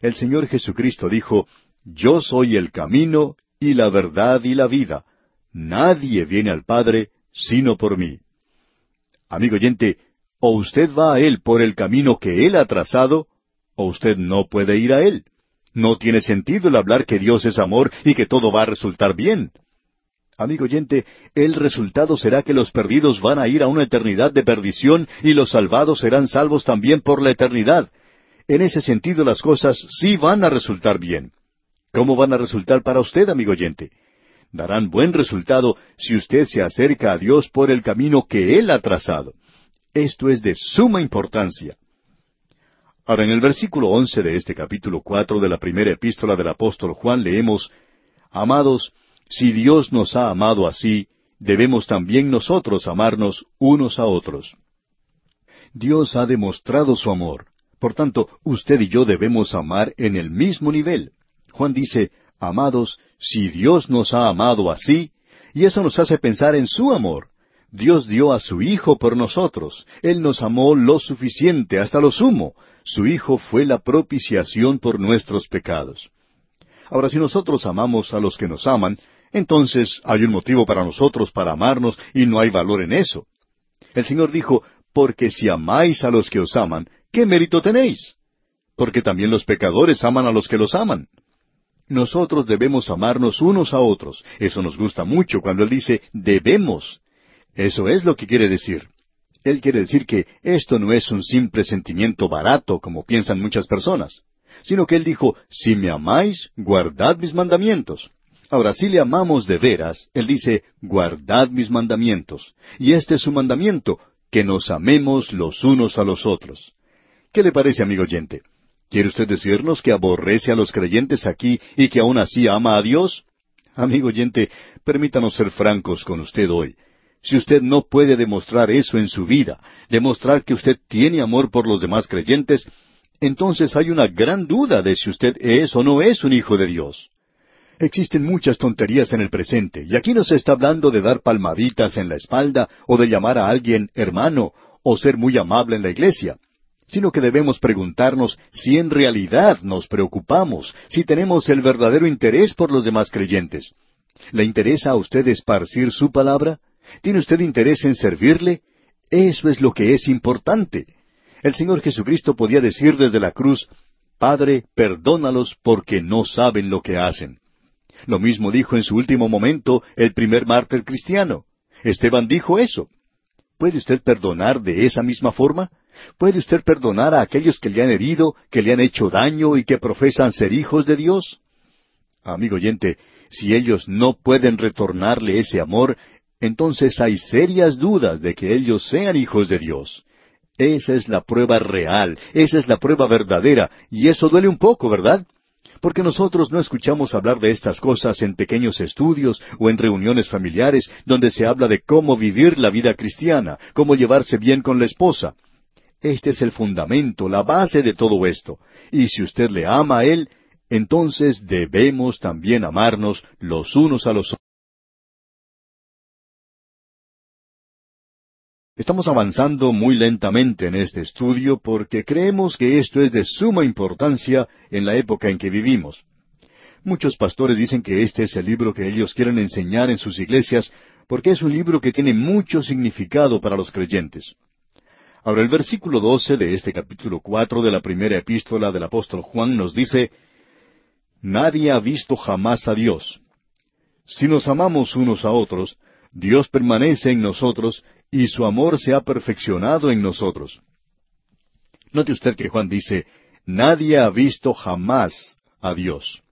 El Señor Jesucristo dijo, Yo soy el camino y la verdad y la vida. Nadie viene al Padre sino por mí. Amigo oyente, o usted va a Él por el camino que Él ha trazado, o usted no puede ir a Él. No tiene sentido el hablar que Dios es amor y que todo va a resultar bien. Amigo oyente, el resultado será que los perdidos van a ir a una eternidad de perdición y los salvados serán salvos también por la eternidad. En ese sentido las cosas sí van a resultar bien. ¿Cómo van a resultar para usted, amigo oyente? Darán buen resultado si usted se acerca a Dios por el camino que Él ha trazado. Esto es de suma importancia. Ahora, en el versículo once de este capítulo cuatro de la primera epístola del apóstol Juan leemos Amados, si Dios nos ha amado así, debemos también nosotros amarnos unos a otros. Dios ha demostrado su amor. Por tanto, usted y yo debemos amar en el mismo nivel. Juan dice, Amados, si Dios nos ha amado así, y eso nos hace pensar en su amor. Dios dio a su Hijo por nosotros. Él nos amó lo suficiente, hasta lo sumo. Su Hijo fue la propiciación por nuestros pecados. Ahora, si nosotros amamos a los que nos aman, entonces hay un motivo para nosotros para amarnos y no hay valor en eso. El Señor dijo, porque si amáis a los que os aman, ¿qué mérito tenéis? Porque también los pecadores aman a los que los aman. Nosotros debemos amarnos unos a otros. Eso nos gusta mucho cuando Él dice debemos. Eso es lo que quiere decir. Él quiere decir que esto no es un simple sentimiento barato como piensan muchas personas, sino que Él dijo, si me amáis, guardad mis mandamientos. Ahora, si le amamos de veras, Él dice, guardad mis mandamientos. Y este es su mandamiento, que nos amemos los unos a los otros. ¿Qué le parece, amigo oyente? ¿Quiere usted decirnos que aborrece a los creyentes aquí y que aún así ama a Dios? Amigo oyente, permítanos ser francos con usted hoy. Si usted no puede demostrar eso en su vida, demostrar que usted tiene amor por los demás creyentes, entonces hay una gran duda de si usted es o no es un hijo de Dios. Existen muchas tonterías en el presente, y aquí no se está hablando de dar palmaditas en la espalda o de llamar a alguien hermano o ser muy amable en la iglesia, sino que debemos preguntarnos si en realidad nos preocupamos, si tenemos el verdadero interés por los demás creyentes. ¿Le interesa a usted esparcir su palabra? ¿Tiene usted interés en servirle? Eso es lo que es importante. El Señor Jesucristo podía decir desde la cruz, Padre, perdónalos porque no saben lo que hacen. Lo mismo dijo en su último momento el primer mártir cristiano. Esteban dijo eso. ¿Puede usted perdonar de esa misma forma? ¿Puede usted perdonar a aquellos que le han herido, que le han hecho daño y que profesan ser hijos de Dios? Amigo oyente, si ellos no pueden retornarle ese amor, entonces hay serias dudas de que ellos sean hijos de Dios. Esa es la prueba real, esa es la prueba verdadera, y eso duele un poco, ¿verdad? Porque nosotros no escuchamos hablar de estas cosas en pequeños estudios o en reuniones familiares donde se habla de cómo vivir la vida cristiana, cómo llevarse bien con la esposa. Este es el fundamento, la base de todo esto. Y si usted le ama a Él, entonces debemos también amarnos los unos a los otros. Estamos avanzando muy lentamente en este estudio porque creemos que esto es de suma importancia en la época en que vivimos. Muchos pastores dicen que este es el libro que ellos quieren enseñar en sus iglesias porque es un libro que tiene mucho significado para los creyentes. Ahora el versículo doce de este capítulo cuatro de la primera epístola del apóstol Juan nos dice Nadie ha visto jamás a Dios. Si nos amamos unos a otros, Dios permanece en nosotros y su amor se ha perfeccionado en nosotros. Note usted que Juan dice, nadie ha visto jamás a Dios.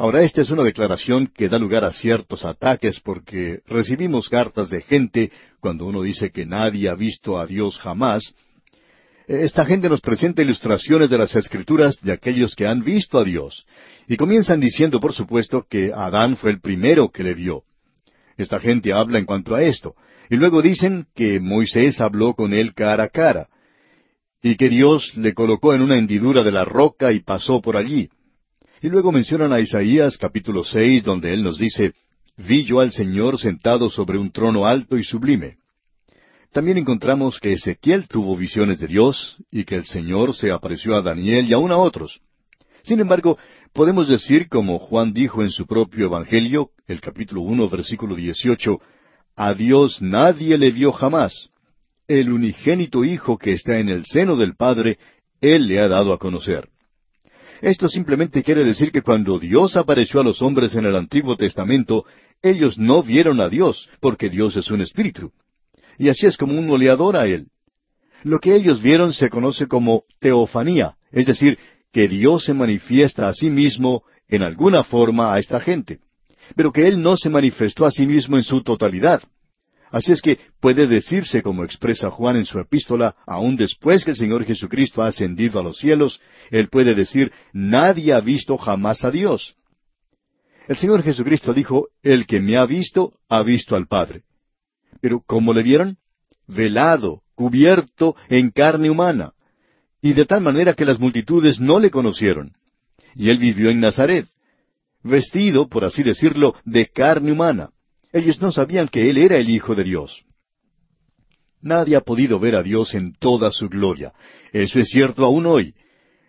Ahora, esta es una declaración que da lugar a ciertos ataques porque recibimos cartas de gente cuando uno dice que nadie ha visto a Dios jamás. Esta gente nos presenta ilustraciones de las escrituras de aquellos que han visto a Dios. Y comienzan diciendo, por supuesto, que Adán fue el primero que le vio. Esta gente habla en cuanto a esto. Y luego dicen que Moisés habló con él cara a cara, y que Dios le colocó en una hendidura de la roca y pasó por allí. Y luego mencionan a Isaías capítulo seis, donde él nos dice, Vi yo al Señor sentado sobre un trono alto y sublime. También encontramos que Ezequiel tuvo visiones de Dios y que el Señor se apareció a Daniel y aun a otros. Sin embargo, podemos decir, como Juan dijo en su propio Evangelio, el capítulo uno, versículo dieciocho, A Dios nadie le vio jamás. El unigénito Hijo que está en el seno del Padre, Él le ha dado a conocer. Esto simplemente quiere decir que cuando Dios apareció a los hombres en el Antiguo Testamento, ellos no vieron a Dios, porque Dios es un espíritu. Y así es como uno le adora a Él. Lo que ellos vieron se conoce como teofanía, es decir, que Dios se manifiesta a sí mismo en alguna forma a esta gente, pero que Él no se manifestó a sí mismo en su totalidad. Así es que puede decirse, como expresa Juan en su epístola, aun después que el Señor Jesucristo ha ascendido a los cielos, Él puede decir, nadie ha visto jamás a Dios. El Señor Jesucristo dijo, el que me ha visto, ha visto al Padre. Pero ¿cómo le vieron? Velado, cubierto en carne humana. Y de tal manera que las multitudes no le conocieron. Y él vivió en Nazaret, vestido, por así decirlo, de carne humana. Ellos no sabían que Él era el Hijo de Dios. Nadie ha podido ver a Dios en toda su gloria. Eso es cierto aún hoy.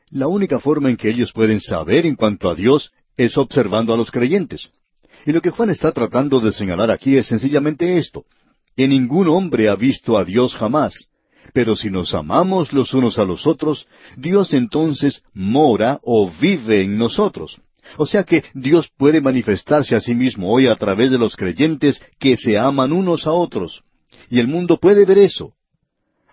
La única forma en que ellos pueden saber en cuanto a Dios es observando a los creyentes. Y lo que Juan está tratando de señalar aquí es sencillamente esto, que ningún hombre ha visto a Dios jamás. Pero si nos amamos los unos a los otros, Dios entonces mora o vive en nosotros. O sea que Dios puede manifestarse a sí mismo hoy a través de los creyentes que se aman unos a otros. Y el mundo puede ver eso.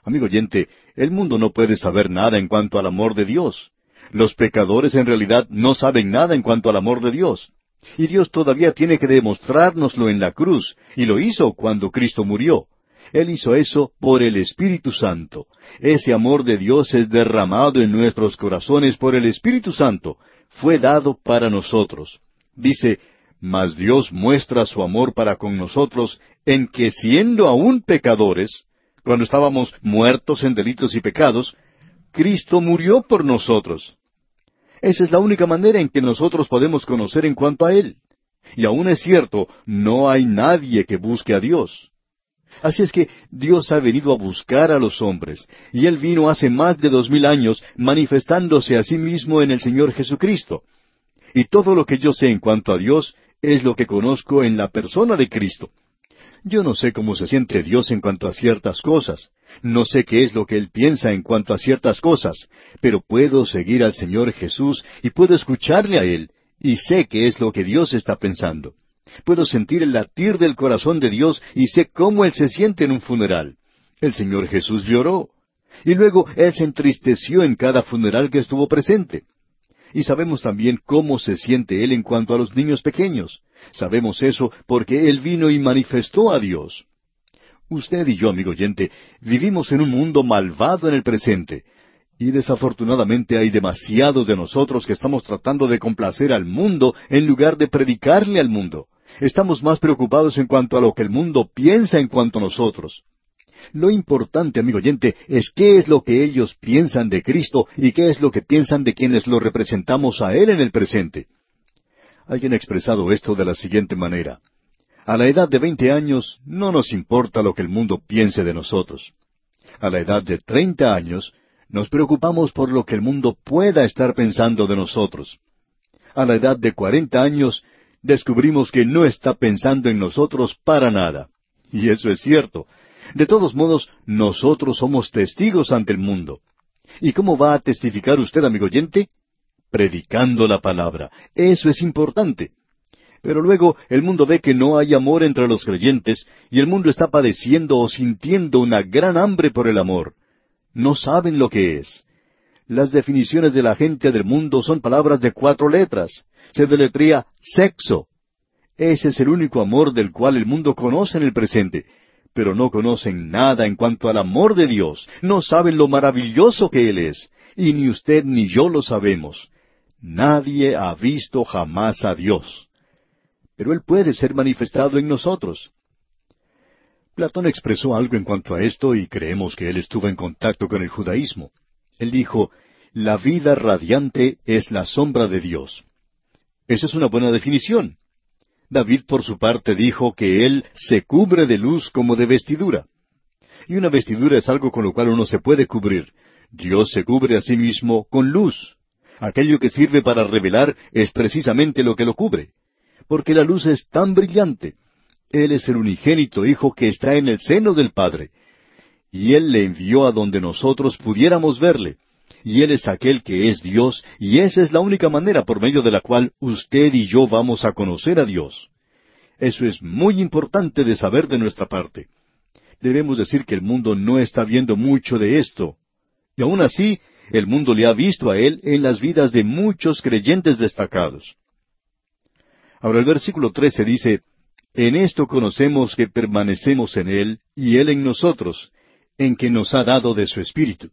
Amigo oyente, el mundo no puede saber nada en cuanto al amor de Dios. Los pecadores en realidad no saben nada en cuanto al amor de Dios. Y Dios todavía tiene que demostrárnoslo en la cruz, y lo hizo cuando Cristo murió. Él hizo eso por el Espíritu Santo. Ese amor de Dios es derramado en nuestros corazones por el Espíritu Santo, fue dado para nosotros. Dice, mas Dios muestra su amor para con nosotros en que siendo aún pecadores, cuando estábamos muertos en delitos y pecados, Cristo murió por nosotros. Esa es la única manera en que nosotros podemos conocer en cuanto a Él. Y aún es cierto, no hay nadie que busque a Dios. Así es que Dios ha venido a buscar a los hombres, y Él vino hace más de dos mil años manifestándose a sí mismo en el Señor Jesucristo. Y todo lo que yo sé en cuanto a Dios es lo que conozco en la persona de Cristo. Yo no sé cómo se siente Dios en cuanto a ciertas cosas, no sé qué es lo que Él piensa en cuanto a ciertas cosas, pero puedo seguir al Señor Jesús y puedo escucharle a Él, y sé qué es lo que Dios está pensando. Puedo sentir el latir del corazón de Dios y sé cómo Él se siente en un funeral. El Señor Jesús lloró. Y luego Él se entristeció en cada funeral que estuvo presente. Y sabemos también cómo se siente Él en cuanto a los niños pequeños. Sabemos eso porque Él vino y manifestó a Dios. Usted y yo, amigo oyente, vivimos en un mundo malvado en el presente, y desafortunadamente hay demasiados de nosotros que estamos tratando de complacer al mundo en lugar de predicarle al mundo. Estamos más preocupados en cuanto a lo que el mundo piensa en cuanto a nosotros. Lo importante, amigo oyente, es qué es lo que ellos piensan de Cristo y qué es lo que piensan de quienes lo representamos a Él en el presente. Alguien ha expresado esto de la siguiente manera. A la edad de veinte años no nos importa lo que el mundo piense de nosotros. A la edad de treinta años nos preocupamos por lo que el mundo pueda estar pensando de nosotros. A la edad de cuarenta años descubrimos que no está pensando en nosotros para nada. Y eso es cierto. De todos modos, nosotros somos testigos ante el mundo. ¿Y cómo va a testificar usted, amigo oyente? Predicando la palabra. Eso es importante. Pero luego el mundo ve que no hay amor entre los creyentes y el mundo está padeciendo o sintiendo una gran hambre por el amor. No saben lo que es. Las definiciones de la gente del mundo son palabras de cuatro letras se deletría sexo. Ese es el único amor del cual el mundo conoce en el presente, pero no conocen nada en cuanto al amor de Dios, no saben lo maravilloso que Él es, y ni usted ni yo lo sabemos. Nadie ha visto jamás a Dios. pero Él puede ser manifestado en nosotros. Platón expresó algo en cuanto a esto y creemos que él estuvo en contacto con el judaísmo. Él dijo, la vida radiante es la sombra de Dios. Esa es una buena definición. David por su parte dijo que él se cubre de luz como de vestidura. Y una vestidura es algo con lo cual uno se puede cubrir. Dios se cubre a sí mismo con luz. Aquello que sirve para revelar es precisamente lo que lo cubre. Porque la luz es tan brillante. Él es el unigénito Hijo que está en el seno del Padre. Y Él le envió a donde nosotros pudiéramos verle. Y Él es aquel que es Dios, y esa es la única manera por medio de la cual usted y yo vamos a conocer a Dios. Eso es muy importante de saber de nuestra parte. Debemos decir que el mundo no está viendo mucho de esto. Y aún así, el mundo le ha visto a Él en las vidas de muchos creyentes destacados. Ahora el versículo 13 dice, En esto conocemos que permanecemos en Él y Él en nosotros, en que nos ha dado de su Espíritu.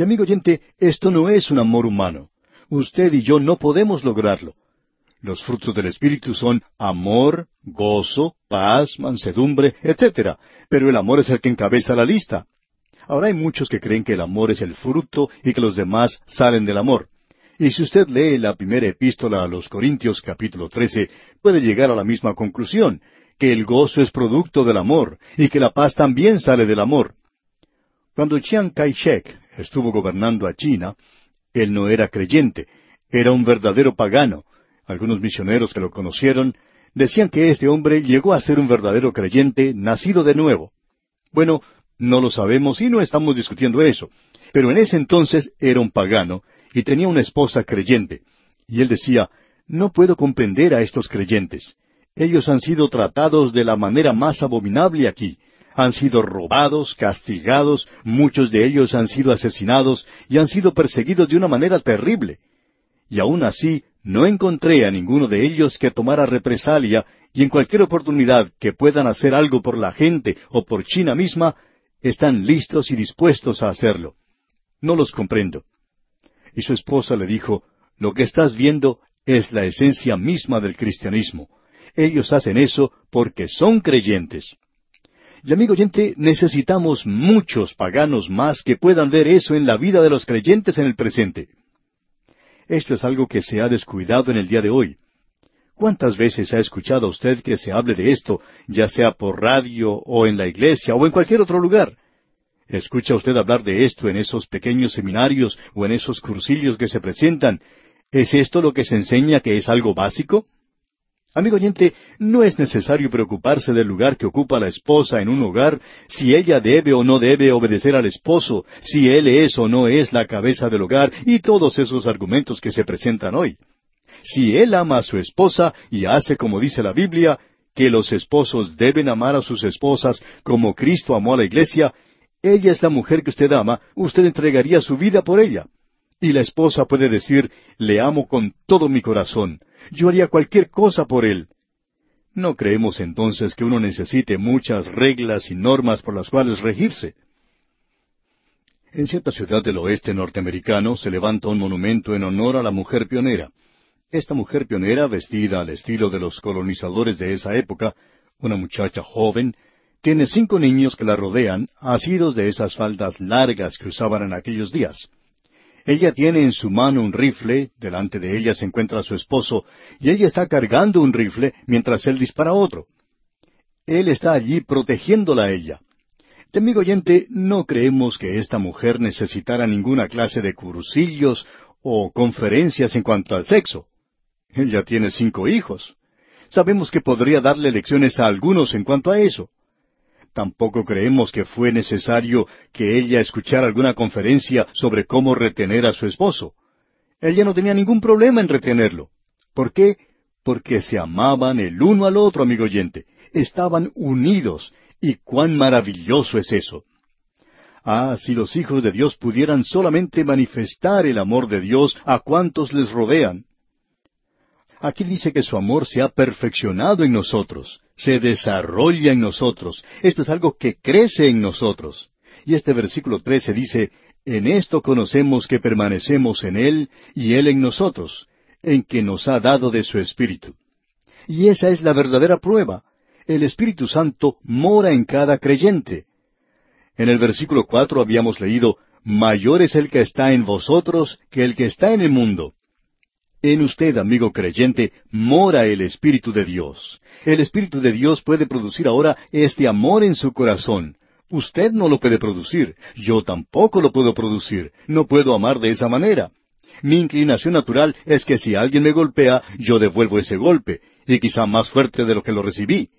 Y amigo oyente, esto no es un amor humano. Usted y yo no podemos lograrlo. Los frutos del Espíritu son amor, gozo, paz, mansedumbre, etc. Pero el amor es el que encabeza la lista. Ahora hay muchos que creen que el amor es el fruto y que los demás salen del amor. Y si usted lee la primera epístola a los Corintios capítulo 13, puede llegar a la misma conclusión, que el gozo es producto del amor y que la paz también sale del amor. Cuando Chiang Kai-shek estuvo gobernando a China, él no era creyente, era un verdadero pagano. Algunos misioneros que lo conocieron decían que este hombre llegó a ser un verdadero creyente, nacido de nuevo. Bueno, no lo sabemos y no estamos discutiendo eso. Pero en ese entonces era un pagano y tenía una esposa creyente. Y él decía, no puedo comprender a estos creyentes. Ellos han sido tratados de la manera más abominable aquí. Han sido robados, castigados, muchos de ellos han sido asesinados y han sido perseguidos de una manera terrible. Y aún así no encontré a ninguno de ellos que tomara represalia y en cualquier oportunidad que puedan hacer algo por la gente o por China misma, están listos y dispuestos a hacerlo. No los comprendo. Y su esposa le dijo, lo que estás viendo es la esencia misma del cristianismo. Ellos hacen eso porque son creyentes. Y amigo oyente, necesitamos muchos paganos más que puedan ver eso en la vida de los creyentes en el presente. Esto es algo que se ha descuidado en el día de hoy. ¿Cuántas veces ha escuchado usted que se hable de esto, ya sea por radio o en la iglesia o en cualquier otro lugar? ¿Escucha usted hablar de esto en esos pequeños seminarios o en esos cursillos que se presentan? ¿Es esto lo que se enseña que es algo básico? Amigo oyente, no es necesario preocuparse del lugar que ocupa la esposa en un hogar, si ella debe o no debe obedecer al esposo, si él es o no es la cabeza del hogar y todos esos argumentos que se presentan hoy. Si él ama a su esposa y hace como dice la Biblia, que los esposos deben amar a sus esposas como Cristo amó a la iglesia, ella es la mujer que usted ama, usted entregaría su vida por ella. Y la esposa puede decir, le amo con todo mi corazón, yo haría cualquier cosa por él. No creemos entonces que uno necesite muchas reglas y normas por las cuales regirse. En cierta ciudad del oeste norteamericano se levanta un monumento en honor a la mujer pionera. Esta mujer pionera, vestida al estilo de los colonizadores de esa época, una muchacha joven, tiene cinco niños que la rodean, asidos de esas faldas largas que usaban en aquellos días. Ella tiene en su mano un rifle, delante de ella se encuentra su esposo, y ella está cargando un rifle mientras él dispara otro. Él está allí protegiéndola a ella. De amigo oyente, no creemos que esta mujer necesitara ninguna clase de cursillos o conferencias en cuanto al sexo. Ella tiene cinco hijos. Sabemos que podría darle lecciones a algunos en cuanto a eso. Tampoco creemos que fue necesario que ella escuchara alguna conferencia sobre cómo retener a su esposo. Ella no tenía ningún problema en retenerlo. ¿Por qué? Porque se amaban el uno al otro, amigo oyente. Estaban unidos. ¿Y cuán maravilloso es eso? Ah, si los hijos de Dios pudieran solamente manifestar el amor de Dios a cuantos les rodean. Aquí dice que su amor se ha perfeccionado en nosotros, se desarrolla en nosotros. Esto es algo que crece en nosotros. Y este versículo 13 dice, En esto conocemos que permanecemos en Él y Él en nosotros, en que nos ha dado de su Espíritu. Y esa es la verdadera prueba. El Espíritu Santo mora en cada creyente. En el versículo cuatro habíamos leído, Mayor es el que está en vosotros que el que está en el mundo. En usted, amigo creyente, mora el Espíritu de Dios. El Espíritu de Dios puede producir ahora este amor en su corazón. Usted no lo puede producir. Yo tampoco lo puedo producir. No puedo amar de esa manera. Mi inclinación natural es que si alguien me golpea, yo devuelvo ese golpe, y quizá más fuerte de lo que lo recibí.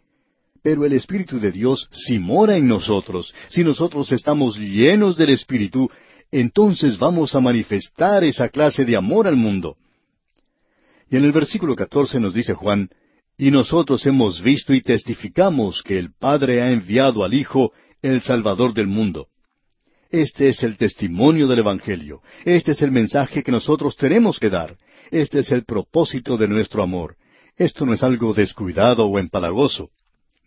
Pero el Espíritu de Dios, si mora en nosotros, si nosotros estamos llenos del Espíritu, entonces vamos a manifestar esa clase de amor al mundo. Y en el versículo catorce nos dice Juan, Y nosotros hemos visto y testificamos que el Padre ha enviado al Hijo, el Salvador del mundo. Este es el testimonio del Evangelio. Este es el mensaje que nosotros tenemos que dar. Este es el propósito de nuestro amor. Esto no es algo descuidado o empalagoso.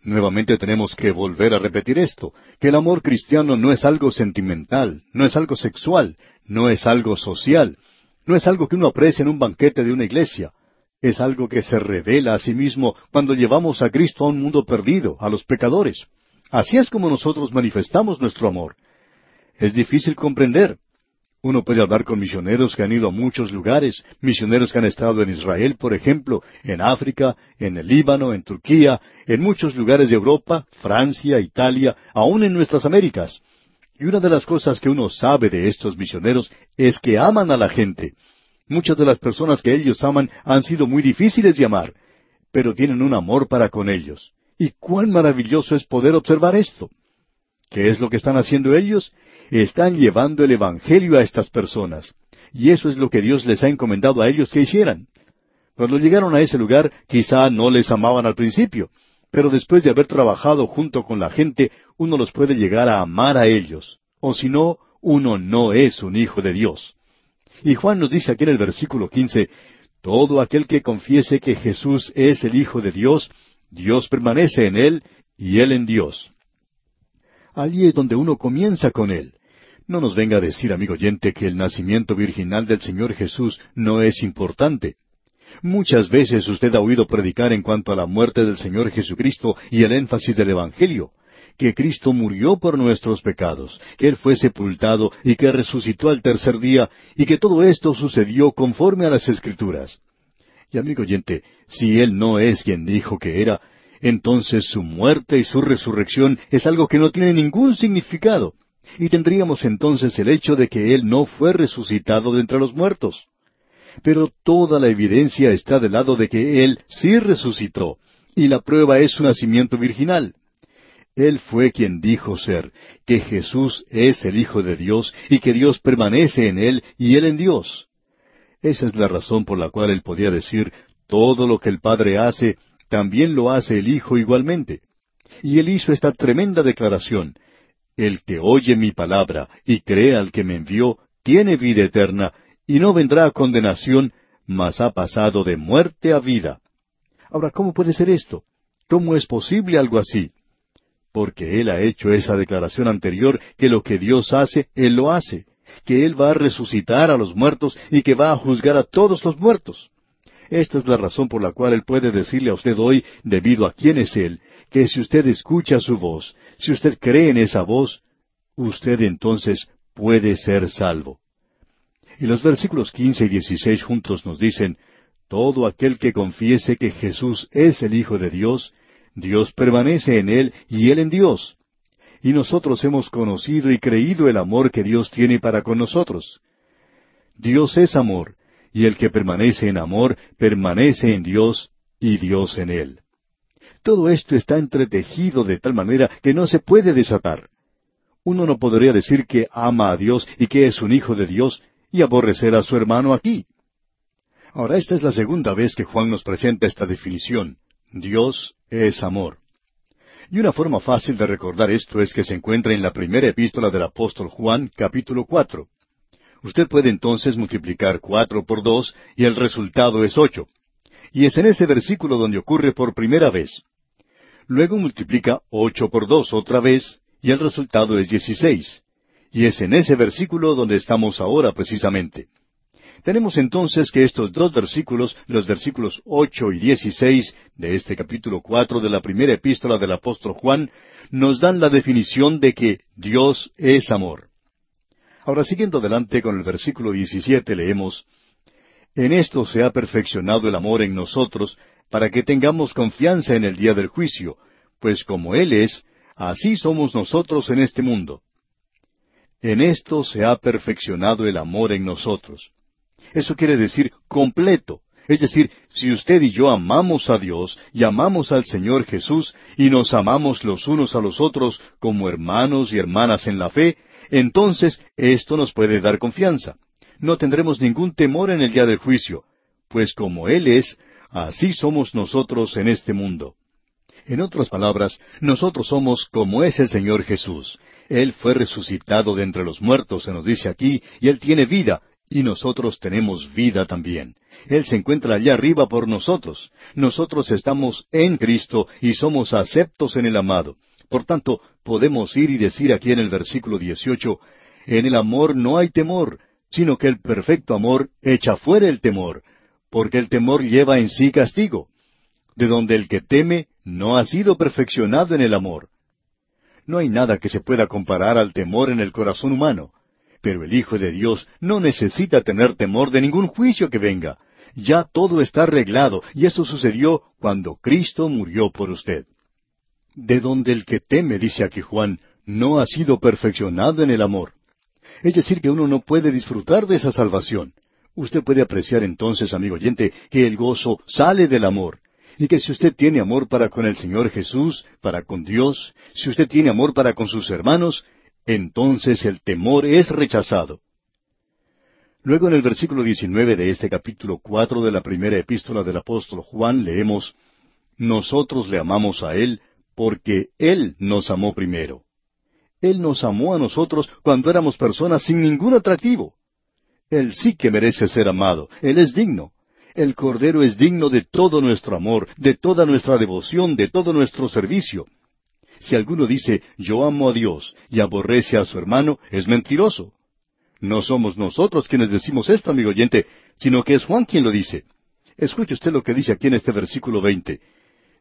Nuevamente tenemos que volver a repetir esto, que el amor cristiano no es algo sentimental, no es algo sexual, no es algo social, no es algo que uno aprecia en un banquete de una iglesia. Es algo que se revela a sí mismo cuando llevamos a Cristo a un mundo perdido, a los pecadores. Así es como nosotros manifestamos nuestro amor. Es difícil comprender. Uno puede hablar con misioneros que han ido a muchos lugares, misioneros que han estado en Israel, por ejemplo, en África, en el Líbano, en Turquía, en muchos lugares de Europa, Francia, Italia, aún en nuestras Américas. Y una de las cosas que uno sabe de estos misioneros es que aman a la gente. Muchas de las personas que ellos aman han sido muy difíciles de amar, pero tienen un amor para con ellos. Y cuán maravilloso es poder observar esto. ¿Qué es lo que están haciendo ellos? Están llevando el Evangelio a estas personas. Y eso es lo que Dios les ha encomendado a ellos que hicieran. Cuando llegaron a ese lugar, quizá no les amaban al principio, pero después de haber trabajado junto con la gente, uno los puede llegar a amar a ellos. O si no, uno no es un hijo de Dios. Y Juan nos dice aquí en el versículo quince, todo aquel que confiese que Jesús es el Hijo de Dios, Dios permanece en él y él en Dios. Allí es donde uno comienza con él. No nos venga a decir, amigo oyente, que el nacimiento virginal del Señor Jesús no es importante. Muchas veces usted ha oído predicar en cuanto a la muerte del Señor Jesucristo y el énfasis del Evangelio, que Cristo murió por nuestros pecados, que Él fue sepultado y que resucitó al tercer día, y que todo esto sucedió conforme a las Escrituras. Y amigo oyente, si Él no es quien dijo que era, entonces su muerte y su resurrección es algo que no tiene ningún significado, y tendríamos entonces el hecho de que Él no fue resucitado de entre los muertos pero toda la evidencia está del lado de que Él sí resucitó, y la prueba es su nacimiento virginal. Él fue quien dijo ser, que Jesús es el Hijo de Dios y que Dios permanece en Él y Él en Dios. Esa es la razón por la cual Él podía decir, todo lo que el Padre hace, también lo hace el Hijo igualmente. Y Él hizo esta tremenda declaración, El que oye mi palabra y cree al que me envió, tiene vida eterna, y no vendrá a condenación, mas ha pasado de muerte a vida. Ahora, ¿cómo puede ser esto? ¿Cómo es posible algo así? Porque Él ha hecho esa declaración anterior que lo que Dios hace, Él lo hace, que Él va a resucitar a los muertos y que va a juzgar a todos los muertos. Esta es la razón por la cual Él puede decirle a usted hoy, debido a quién es Él, que si usted escucha su voz, si usted cree en esa voz, usted entonces puede ser salvo. Y los versículos quince y dieciséis juntos nos dicen, Todo aquel que confiese que Jesús es el Hijo de Dios, Dios permanece en él y él en Dios. Y nosotros hemos conocido y creído el amor que Dios tiene para con nosotros. Dios es amor, y el que permanece en amor permanece en Dios y Dios en él. Todo esto está entretejido de tal manera que no se puede desatar. Uno no podría decir que ama a Dios y que es un hijo de Dios y aborrecer a su hermano aquí. Ahora, esta es la segunda vez que Juan nos presenta esta definición. Dios es amor. Y una forma fácil de recordar esto es que se encuentra en la primera epístola del apóstol Juan, capítulo cuatro. Usted puede entonces multiplicar cuatro por dos y el resultado es ocho. Y es en ese versículo donde ocurre por primera vez. Luego multiplica ocho por dos otra vez y el resultado es dieciséis. Y es en ese versículo donde estamos ahora precisamente. Tenemos entonces que estos dos versículos, los versículos ocho y dieciséis de este capítulo cuatro de la primera epístola del apóstol Juan, nos dan la definición de que Dios es amor. Ahora, siguiendo adelante con el versículo diecisiete, leemos En esto se ha perfeccionado el amor en nosotros, para que tengamos confianza en el día del juicio, pues como Él es, así somos nosotros en este mundo. En esto se ha perfeccionado el amor en nosotros. Eso quiere decir completo. Es decir, si usted y yo amamos a Dios y amamos al Señor Jesús y nos amamos los unos a los otros como hermanos y hermanas en la fe, entonces esto nos puede dar confianza. No tendremos ningún temor en el día del juicio, pues como Él es, así somos nosotros en este mundo. En otras palabras, nosotros somos como es el Señor Jesús. Él fue resucitado de entre los muertos, se nos dice aquí, y Él tiene vida, y nosotros tenemos vida también. Él se encuentra allá arriba por nosotros. Nosotros estamos en Cristo y somos aceptos en el amado. Por tanto, podemos ir y decir aquí en el versículo 18, en el amor no hay temor, sino que el perfecto amor echa fuera el temor, porque el temor lleva en sí castigo, de donde el que teme no ha sido perfeccionado en el amor. No hay nada que se pueda comparar al temor en el corazón humano. Pero el Hijo de Dios no necesita tener temor de ningún juicio que venga. Ya todo está arreglado, y eso sucedió cuando Cristo murió por usted. De donde el que teme, dice aquí Juan, no ha sido perfeccionado en el amor. Es decir, que uno no puede disfrutar de esa salvación. Usted puede apreciar entonces, amigo oyente, que el gozo sale del amor, y que si usted tiene amor para con el Señor Jesús, para con Dios, si usted tiene amor para con sus hermanos, entonces el temor es rechazado. Luego en el versículo 19 de este capítulo cuatro de la primera epístola del apóstol Juan leemos, Nosotros le amamos a Él porque Él nos amó primero. Él nos amó a nosotros cuando éramos personas sin ningún atractivo. Él sí que merece ser amado, Él es digno. El Cordero es digno de todo nuestro amor, de toda nuestra devoción, de todo nuestro servicio. Si alguno dice, yo amo a Dios y aborrece a su hermano, es mentiroso. No somos nosotros quienes decimos esto, amigo oyente, sino que es Juan quien lo dice. Escuche usted lo que dice aquí en este versículo veinte.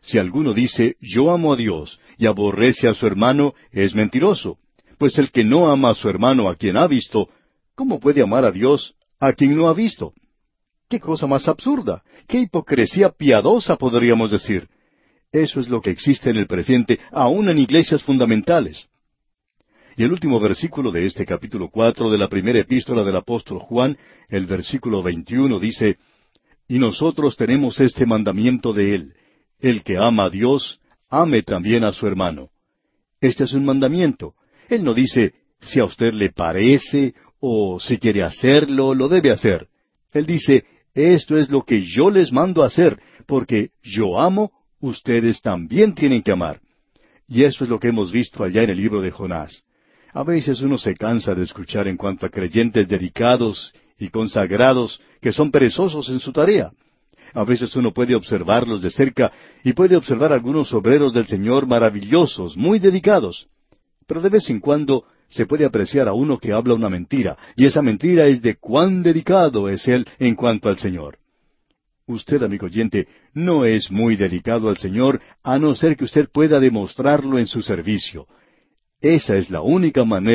Si alguno dice, yo amo a Dios y aborrece a su hermano, es mentiroso. Pues el que no ama a su hermano a quien ha visto, ¿cómo puede amar a Dios a quien no ha visto? ¿Qué cosa más absurda? ¿Qué hipocresía piadosa podríamos decir? Eso es lo que existe en el presente, aún en iglesias fundamentales. Y el último versículo de este capítulo cuatro de la primera epístola del apóstol Juan, el versículo veintiuno, dice, Y nosotros tenemos este mandamiento de él, el que ama a Dios, ame también a su hermano. Este es un mandamiento. Él no dice, si a usted le parece, o si quiere hacerlo, lo debe hacer. Él dice, esto es lo que yo les mando hacer, porque yo amo ustedes también tienen que amar. Y eso es lo que hemos visto allá en el libro de Jonás. A veces uno se cansa de escuchar en cuanto a creyentes dedicados y consagrados que son perezosos en su tarea. A veces uno puede observarlos de cerca y puede observar algunos obreros del Señor maravillosos, muy dedicados. Pero de vez en cuando se puede apreciar a uno que habla una mentira, y esa mentira es de cuán dedicado es él en cuanto al Señor. Usted, amigo oyente, no es muy dedicado al Señor a no ser que usted pueda demostrarlo en su servicio. Esa es la única manera